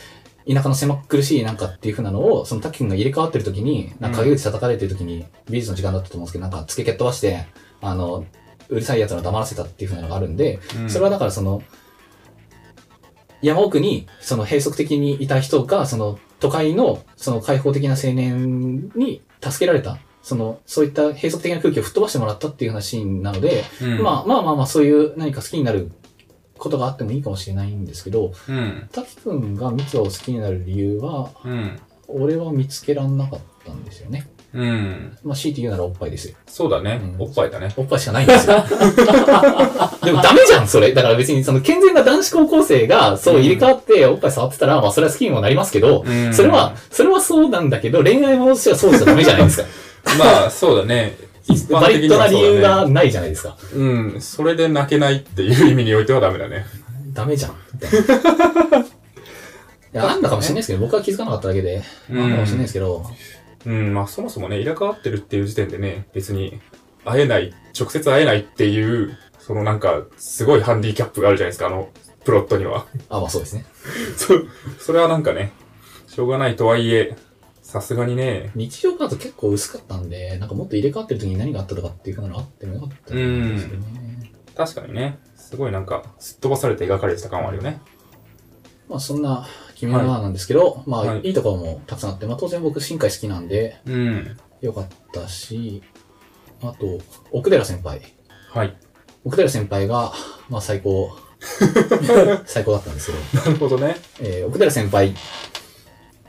Speaker 3: 田舎の狭苦しいなんかっていう風なのを、その滝くんが入れ替わってる時に、なんか陰口叩かれてる時に、美術の時間だったと思うんですけど、なんか付け蹴っ飛ばして、あの、うるさい奴らを黙らせたっていう風なのがあるんで、
Speaker 2: うん
Speaker 3: それはだからその、山奥に、その閉塞的にいた人が、その都会の、その開放的な青年に助けられた。その、そういった閉塞的な空気を吹っ飛ばしてもらったっていうようなシーンなので、
Speaker 2: うん
Speaker 3: まあまあまあまあ、そういう何か好きになることがあってもいいかもしれないんですけど、
Speaker 2: うん。
Speaker 3: 滝くんが三つ葉を好きになる理由は、
Speaker 2: うん。
Speaker 3: 俺は見つけらんなかったんですよね。
Speaker 2: うん。
Speaker 3: まあ、強いて言うならおっぱいですよ。
Speaker 2: そうだね
Speaker 3: う。ん
Speaker 2: おっぱいだね。
Speaker 3: おっぱいしかないんですよ。でもダメじゃん、それ。だから別にその健全な男子高校生がそう入れ替わっておっぱい触ってたら、まあそれは好きにもなりますけど、
Speaker 2: うん
Speaker 3: それは、それはそうなんだけど、恋愛ものとしてはそうじゃダメじゃないですか。
Speaker 2: まあ、そうだね。一般
Speaker 3: バリッ
Speaker 2: 的に
Speaker 3: ドな理由。がないじゃないですか。
Speaker 2: うん。それで泣けないっていう意味においてはダメだね。
Speaker 3: ダメじゃん。いや、あんだかもしれないですけど、僕は気づかなかっただけで、
Speaker 2: うん
Speaker 3: あんだかもしれないですけど、
Speaker 2: うん。まあ、そもそもね、入れ替わってるっていう時点でね、別に、会えない、直接会えないっていう、そのなんか、すごいハンディキャップがあるじゃないですか、あの、プロットには。
Speaker 3: あ、まあそうですね。
Speaker 2: そ、それはなんかね、しょうがないとはいえ、さすがにね、
Speaker 3: 日常パート結構薄かったんで、なんかもっと入れ替わってる時に何があったとかっていうのがあってもよかったんですけどね。
Speaker 2: 確かにね、すごいなんか、すっ飛ばされて描かれてた感はあるよね。
Speaker 3: まあそんな君の名なんですけど、まあ
Speaker 2: はい
Speaker 3: いいところもたくさんあって、まあ当然僕深海好きなんで
Speaker 2: うん。
Speaker 3: よかったし、あと、奥寺先輩。
Speaker 2: はい。
Speaker 3: 奥寺先輩が、まあ最高、最高だったんですけど、
Speaker 2: なるほどね。
Speaker 3: えー奥寺先輩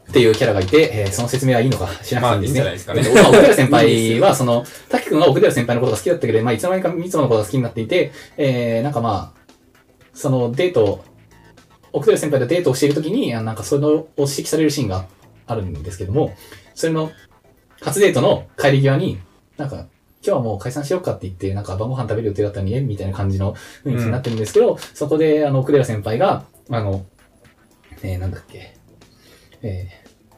Speaker 3: っていうキャラがいて、えーその説明はいいのかしなくていいんですね。
Speaker 2: まあいいんじゃないです
Speaker 3: えー まあ奥寺先輩は、その、滝くんは奥寺先輩のことが好きだったけど、まあいつの間にか三つのことが好きになっていて、えー、なんかまあ、そのデート、奥寺先輩とデートをしているときに、あなんかそれを指摘されるシーンがあるんですけども、それの、初デートの帰り際に、なんか、今日はもう解散しようかって言って、なんか晩ご飯食べる予定だったのに、えみたいな感じの雰囲気になってるんですけど、そこで、あの、奥寺先輩が、あの、えー、なんだっけ、え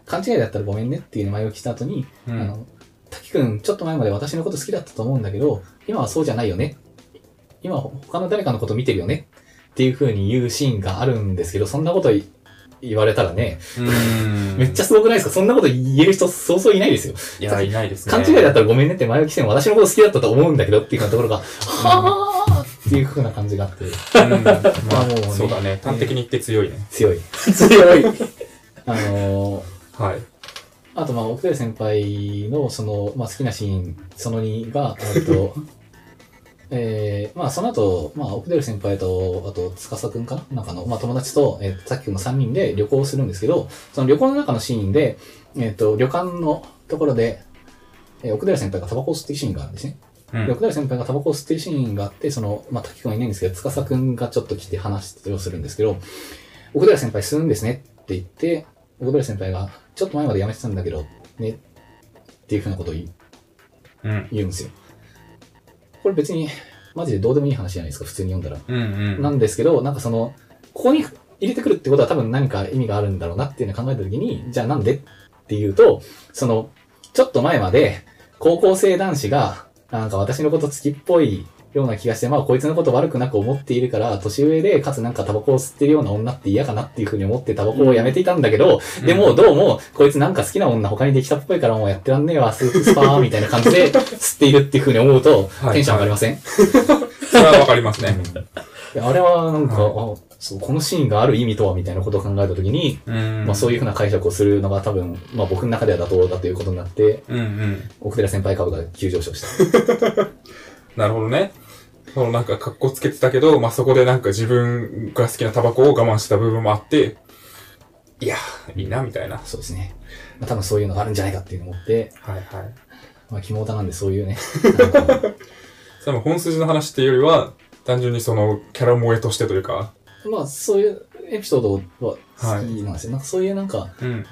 Speaker 3: ー、勘違いだったらごめんねっていう前置きした後に、
Speaker 2: うん。
Speaker 3: あの、滝くん、ちょっと前まで私のこと好きだったと思うんだけど、今はそうじゃないよね。今は他の誰かのこと見てるよね。っていう風に言うシーンがあるんですけど、そんなことい言われたらね、
Speaker 2: うん。
Speaker 3: めっちゃすごくないですか？そんなこと言える人そうそういないですよ。
Speaker 2: いや、いないですね。
Speaker 3: 勘違いだったらごめんねって前置きしても私のこと好きだったと思うんだけどっていうようなところが、はぁーっていう風な感じがあって、
Speaker 2: うん。ま
Speaker 3: まあもうね
Speaker 2: あ、そうだね。端的に言って強いね。
Speaker 3: 強い。
Speaker 1: 強い。
Speaker 3: あのー
Speaker 2: はい。
Speaker 3: あと、まあ、奥寺先輩の、その、まあ、好きなシーン、その2が、えっと、えー、まあ、その後、まあ、奥寺先輩と、あと、司くんかななんかの、まあ、友達と、えっと、さっきの3人で旅行をするんですけど、その旅行の中のシーンで、えっと、旅館のところで、えー奥寺先輩がタバコを吸ってるシーンがあるんですね。
Speaker 2: うん
Speaker 3: で奥寺先輩がタバコを吸ってるシーンがあって、その、まあ、滝くんはいないんですけど、司くんがちょっと来て話をするんですけど、奥寺先輩吸うんですねって言って、奥寺先輩が、ちょっと前まで辞めてたんだけど、ね、っていうふうなことを言う
Speaker 2: うん。
Speaker 3: 言うんですよ。これ別に、マジでどうでもいい話じゃないですか、普通に読んだら。
Speaker 2: うんうん。
Speaker 3: なんですけど、なんかその、ここに入れてくるってことは多分何か意味があるんだろうなっていうのを考えたときに、じゃあなんでっていうと、その、ちょっと前まで、高校生男子が、なんか私のこと好きっぽいような気がして、まあこいつのこと悪くなく思っているから、年上で、かつなんかタバコを吸ってるような女って嫌かなっていうふうに思ってタバコをやめていたんだけど、でもどうも、こいつなんか好きな女他にできたっぽいからもうやってらんねえわ、スープスパーみたいな感じで 吸っているっていうふうに思うと、
Speaker 2: はい
Speaker 3: テンション上がりません、
Speaker 2: それはわかりますね。
Speaker 3: あれはなんか、
Speaker 2: は
Speaker 3: あそう、このシーンがある意味とはみたいなことを考えたときに、
Speaker 2: うん。
Speaker 3: まあそういうふうな解釈をするのが多分、まあ僕の中では妥当だということになって、
Speaker 2: うんうん。
Speaker 3: 奥寺先輩株が急上昇した。
Speaker 2: なるほどね。そのなんか格好つけてたけど、まあ、そこでなんか自分が好きなタバコを我慢した部分もあって、いやー、いいな、みたいな。
Speaker 3: そうですね。まあ多分そういうのがあるんじゃないかっていうのを思って、
Speaker 2: はいはい。
Speaker 3: まあ肝オタなんでそういうね、なんか
Speaker 2: その本筋の話っていうよりは、単純にそのキャラ萌えとしてというか、
Speaker 3: まあそういうエピソードは好きなんですよ。なんかそういうなんか、
Speaker 2: うん。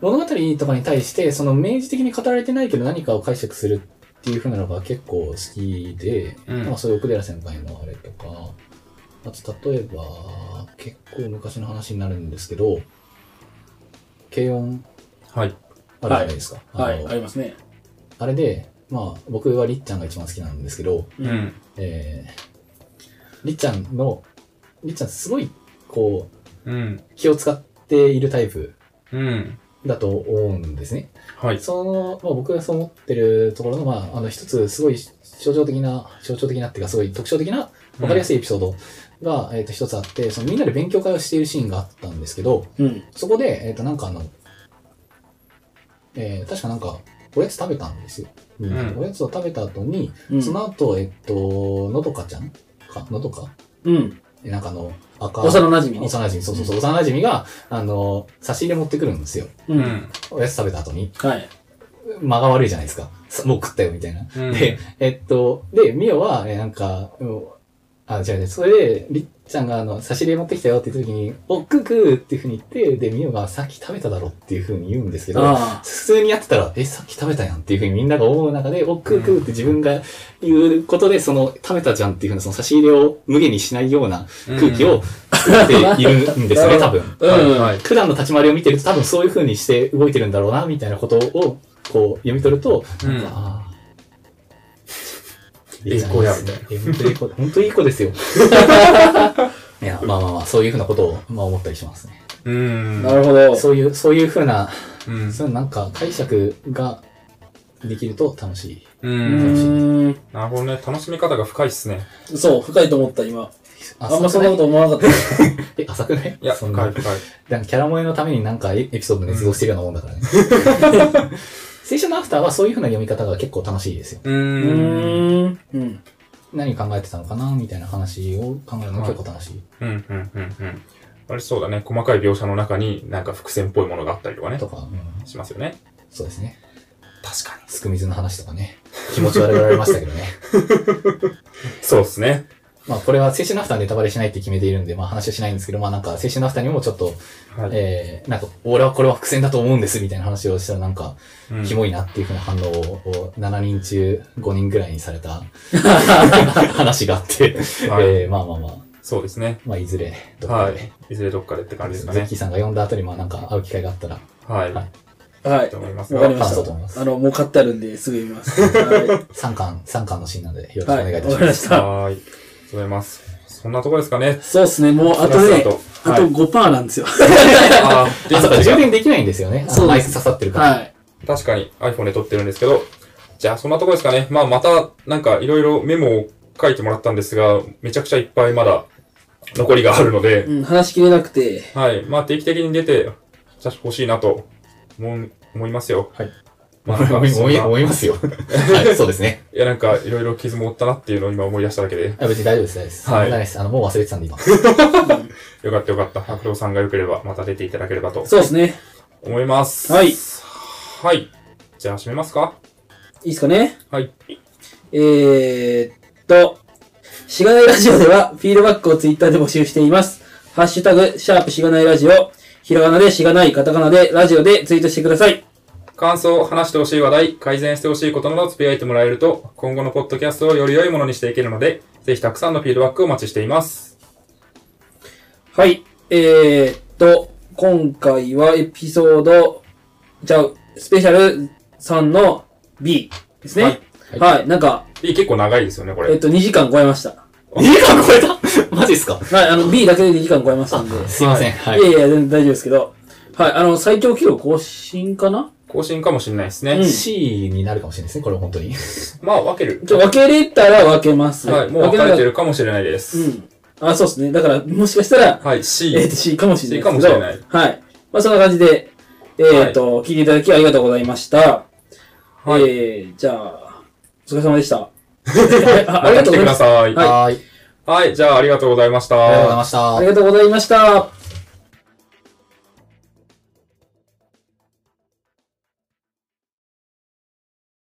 Speaker 3: 物語とかに対して、その明示的に語られてないけど何かを解釈するっていう風なのが結構好きで、
Speaker 2: うん
Speaker 3: まあそういう奥寺先輩のあれとか、あと例えば、結構昔の話になるんですけど、軽音
Speaker 2: はい。
Speaker 3: あるじゃないですか。
Speaker 1: はい、
Speaker 3: あの
Speaker 1: ありますね。
Speaker 3: あれで、まあ僕はりっちゃんが一番好きなんですけど、
Speaker 2: う。ん。
Speaker 3: えー、りっちゃんの、りっちゃんすごい、こう、
Speaker 2: うん。
Speaker 3: 気を使っているタイプ
Speaker 2: うん。
Speaker 3: だと思うんですね。
Speaker 2: はい。
Speaker 3: その、まあ、僕がそう思ってるところの、まあ、あの、一つ、すごい象徴的な、象徴的なっていうか、すごい特徴的な、わかりやすいエピソードが、えっ、と、一つあって、そのみんなで勉強会をしているシーンがあったんですけど、
Speaker 1: うん。
Speaker 3: そこで、えっ、と、なんかあの、えー、確かなんか、おやつ食べたんですよ。
Speaker 2: うん
Speaker 3: おやつを食べた後に、
Speaker 1: うん
Speaker 3: その後、えっ、と、のどかちゃんかのどか
Speaker 1: うん。
Speaker 3: えなんかあの、赤、
Speaker 1: 幼馴染ね。
Speaker 3: 幼馴染、そうそうそう、幼馴染が、あの、差し入れ持ってくるんですよ。
Speaker 1: う。
Speaker 2: うんん。
Speaker 3: おやつ食べた後に。
Speaker 1: はい。
Speaker 3: 間が悪いじゃないですか。さもう食ったよ、みたいな。
Speaker 2: うん
Speaker 3: で、えっと、で、ミオは、えなんか、うんあ、違う違う、それで、りっちゃんが、あの、差し入れ持ってきたよって時に、お、クークーっていう風に言って、で、ミオがさっき食べただろっていう風に言うんですけど、
Speaker 1: あ
Speaker 3: 普通にやってたら、え、さっき食べたやんっていう風にみんなが思う中で、お、クークーって自分が言うことで、その、食べたじゃんっていう風な、その差し入れを無限にしないような空気を作っているんですよね、多分。
Speaker 1: あ。うん。
Speaker 2: はい。
Speaker 3: 普段の立ち回りを見てると多分そういう風にして動いてるんだろうな、みたいなことを、こう、読み取ると、なんか、
Speaker 2: うん
Speaker 3: あ
Speaker 2: ええ子やみたいな。
Speaker 3: え、本当いい子、本当いい子ですよ。いや、まあまあまあ、そういうふうなことを、まあ思ったりしますね。
Speaker 2: うーん。
Speaker 1: なるほど。
Speaker 3: そういう、そういうふうな、
Speaker 2: うん。
Speaker 3: そういうなんか解釈ができると楽しい。
Speaker 2: う。
Speaker 1: うんん。
Speaker 2: なるほどね。楽しみ方が深いっすね。
Speaker 1: そう、深いと思った、今。
Speaker 3: あ
Speaker 1: あんまそんなこと思わなかった。
Speaker 3: え、浅くない
Speaker 2: いや、
Speaker 3: そんな。
Speaker 2: 深い深い。
Speaker 3: なんかキャラ萌えのためになんかエピソード捏造してるようなもんだからね。青春のアフターはそういう風な読み方が結構楽しいですよ。
Speaker 2: う
Speaker 1: んん。うん。
Speaker 3: 何考えてたのかなみたいな話を考えるのが結構楽しい。
Speaker 2: うん、うん、うん、うん。あれそうだね。細かい描写の中になんか伏線っぽいものがあったりとかね
Speaker 3: と。か、うん、
Speaker 2: しますよね。
Speaker 3: そうですね。
Speaker 2: 確かに。
Speaker 3: すく水の話とかね。気持ち悪がられましたけどね。
Speaker 2: そうですね。
Speaker 3: まあこれは青春のアフターネタバレしないって決めているんで、まあ話はしないんですけど、まあなんか青春のアフターにもちょっと、
Speaker 2: はい。
Speaker 3: えー、なんか俺はこれは伏線だと思うんですみたいな話をしたらなんか、
Speaker 2: うん
Speaker 3: キモいなっていうふうな反応を7人中5人ぐらいにされた 話があって、
Speaker 2: はい
Speaker 3: えー、まあまあまあ、
Speaker 2: そうですね。
Speaker 3: まあいずれどっかで、
Speaker 2: はい。いずれどっかでって感じですかね
Speaker 3: ゼッキ。ーさんが読んだ後にまあなんか会う機会があったら、
Speaker 2: はい。
Speaker 3: はい
Speaker 1: はい。
Speaker 2: と思います
Speaker 1: わかりまし
Speaker 3: 感想と思います
Speaker 1: た。あの、もう買ってあるんで、すぐ読みます。は
Speaker 3: 3巻、三巻のシーンなんでよろし
Speaker 1: い。
Speaker 3: くお
Speaker 1: はい。
Speaker 3: 願いいたしま。
Speaker 1: わかりますした。
Speaker 2: はーい。とうございます。そんなところですかね。
Speaker 1: そうですね、もう、あとあと
Speaker 2: はい
Speaker 1: 5%なんですよ。
Speaker 2: あー
Speaker 3: あ、そうか、充電できないんですよね。あ
Speaker 1: そうです
Speaker 3: のマイク刺さってるから。
Speaker 1: はい。
Speaker 2: 確かに iPhone で撮ってるんですけど、じゃあそんなところですかね。まあまた、なんかいろいろメモを書いてもらったんですが、めちゃくちゃいっぱいまだ残りがあるので、
Speaker 1: うん、話しきれなくて、
Speaker 2: はい。まあ定期的に出てほしいなと思う思いますよ。
Speaker 3: はい。
Speaker 2: まあ
Speaker 3: 思い、思い、ますよ。はい、そうですね。
Speaker 2: いやなんかいろいろ傷も負ったなっていうのを今思い出しただけで、
Speaker 3: あ別に大丈夫です、大丈夫です。
Speaker 2: はい
Speaker 3: ないです。あの、もう忘れてたんで、今。
Speaker 2: よかったよかった。白道さんが良ければまた出ていただければと
Speaker 1: そうですね。
Speaker 2: 思います。
Speaker 1: はい。
Speaker 2: はい。じゃあ閉めますか
Speaker 1: いいですかね
Speaker 2: はい。
Speaker 1: えーっと、しがないラジオでは、フィードバックをツイッターで募集しています。ハッシュタグ、シャープしがないラジオ、ひらがなでしがない、カタカナでラジオでツイートしてください。
Speaker 2: 感想、話してほしい話題、改善してほしいことなどつぶやいてもらえると、今後のポッドキャストをより良いものにしていけるので、ぜひたくさんのフィードバックをお待ちしています。
Speaker 1: はい。えーっと、今回はエピソード、じゃあ、スペシャル3の B ですね。
Speaker 2: はい
Speaker 1: はい。なんか、
Speaker 2: B 結構長いですよね、これ。
Speaker 1: えっと、2時間超えました。
Speaker 3: 2時間超えた？マジっすか？
Speaker 1: はい。あの、B だけで2時間超えましたんで。
Speaker 3: すいません。はい
Speaker 1: いやいや、全然大丈夫ですけど。はい。あの、最長記録更新かな？
Speaker 2: 更新かもしれないですね。
Speaker 1: うん
Speaker 3: C になるかもしれないですね、これは本当に。
Speaker 2: まあ、分ける。
Speaker 1: じゃあ分けれたら分けます。
Speaker 2: はい、もう分かれて
Speaker 1: る。
Speaker 2: るかもしれないです。
Speaker 1: うん。あ、そうですね。だから、もしかしたら、
Speaker 2: はい、C。
Speaker 1: えっ、と、C かもしれないですけど。
Speaker 2: C かもしれない
Speaker 1: はい。まあ、そんな感じで、えっ、と、聞いていただきありがとうございました。
Speaker 2: はい
Speaker 1: えー、じゃあ、お疲れ様でした。ありがとうございます。
Speaker 2: さい。
Speaker 1: はい
Speaker 3: い。
Speaker 2: はい、じゃあありがとうございました。
Speaker 3: ありがとうございました
Speaker 1: あり。がとうございました。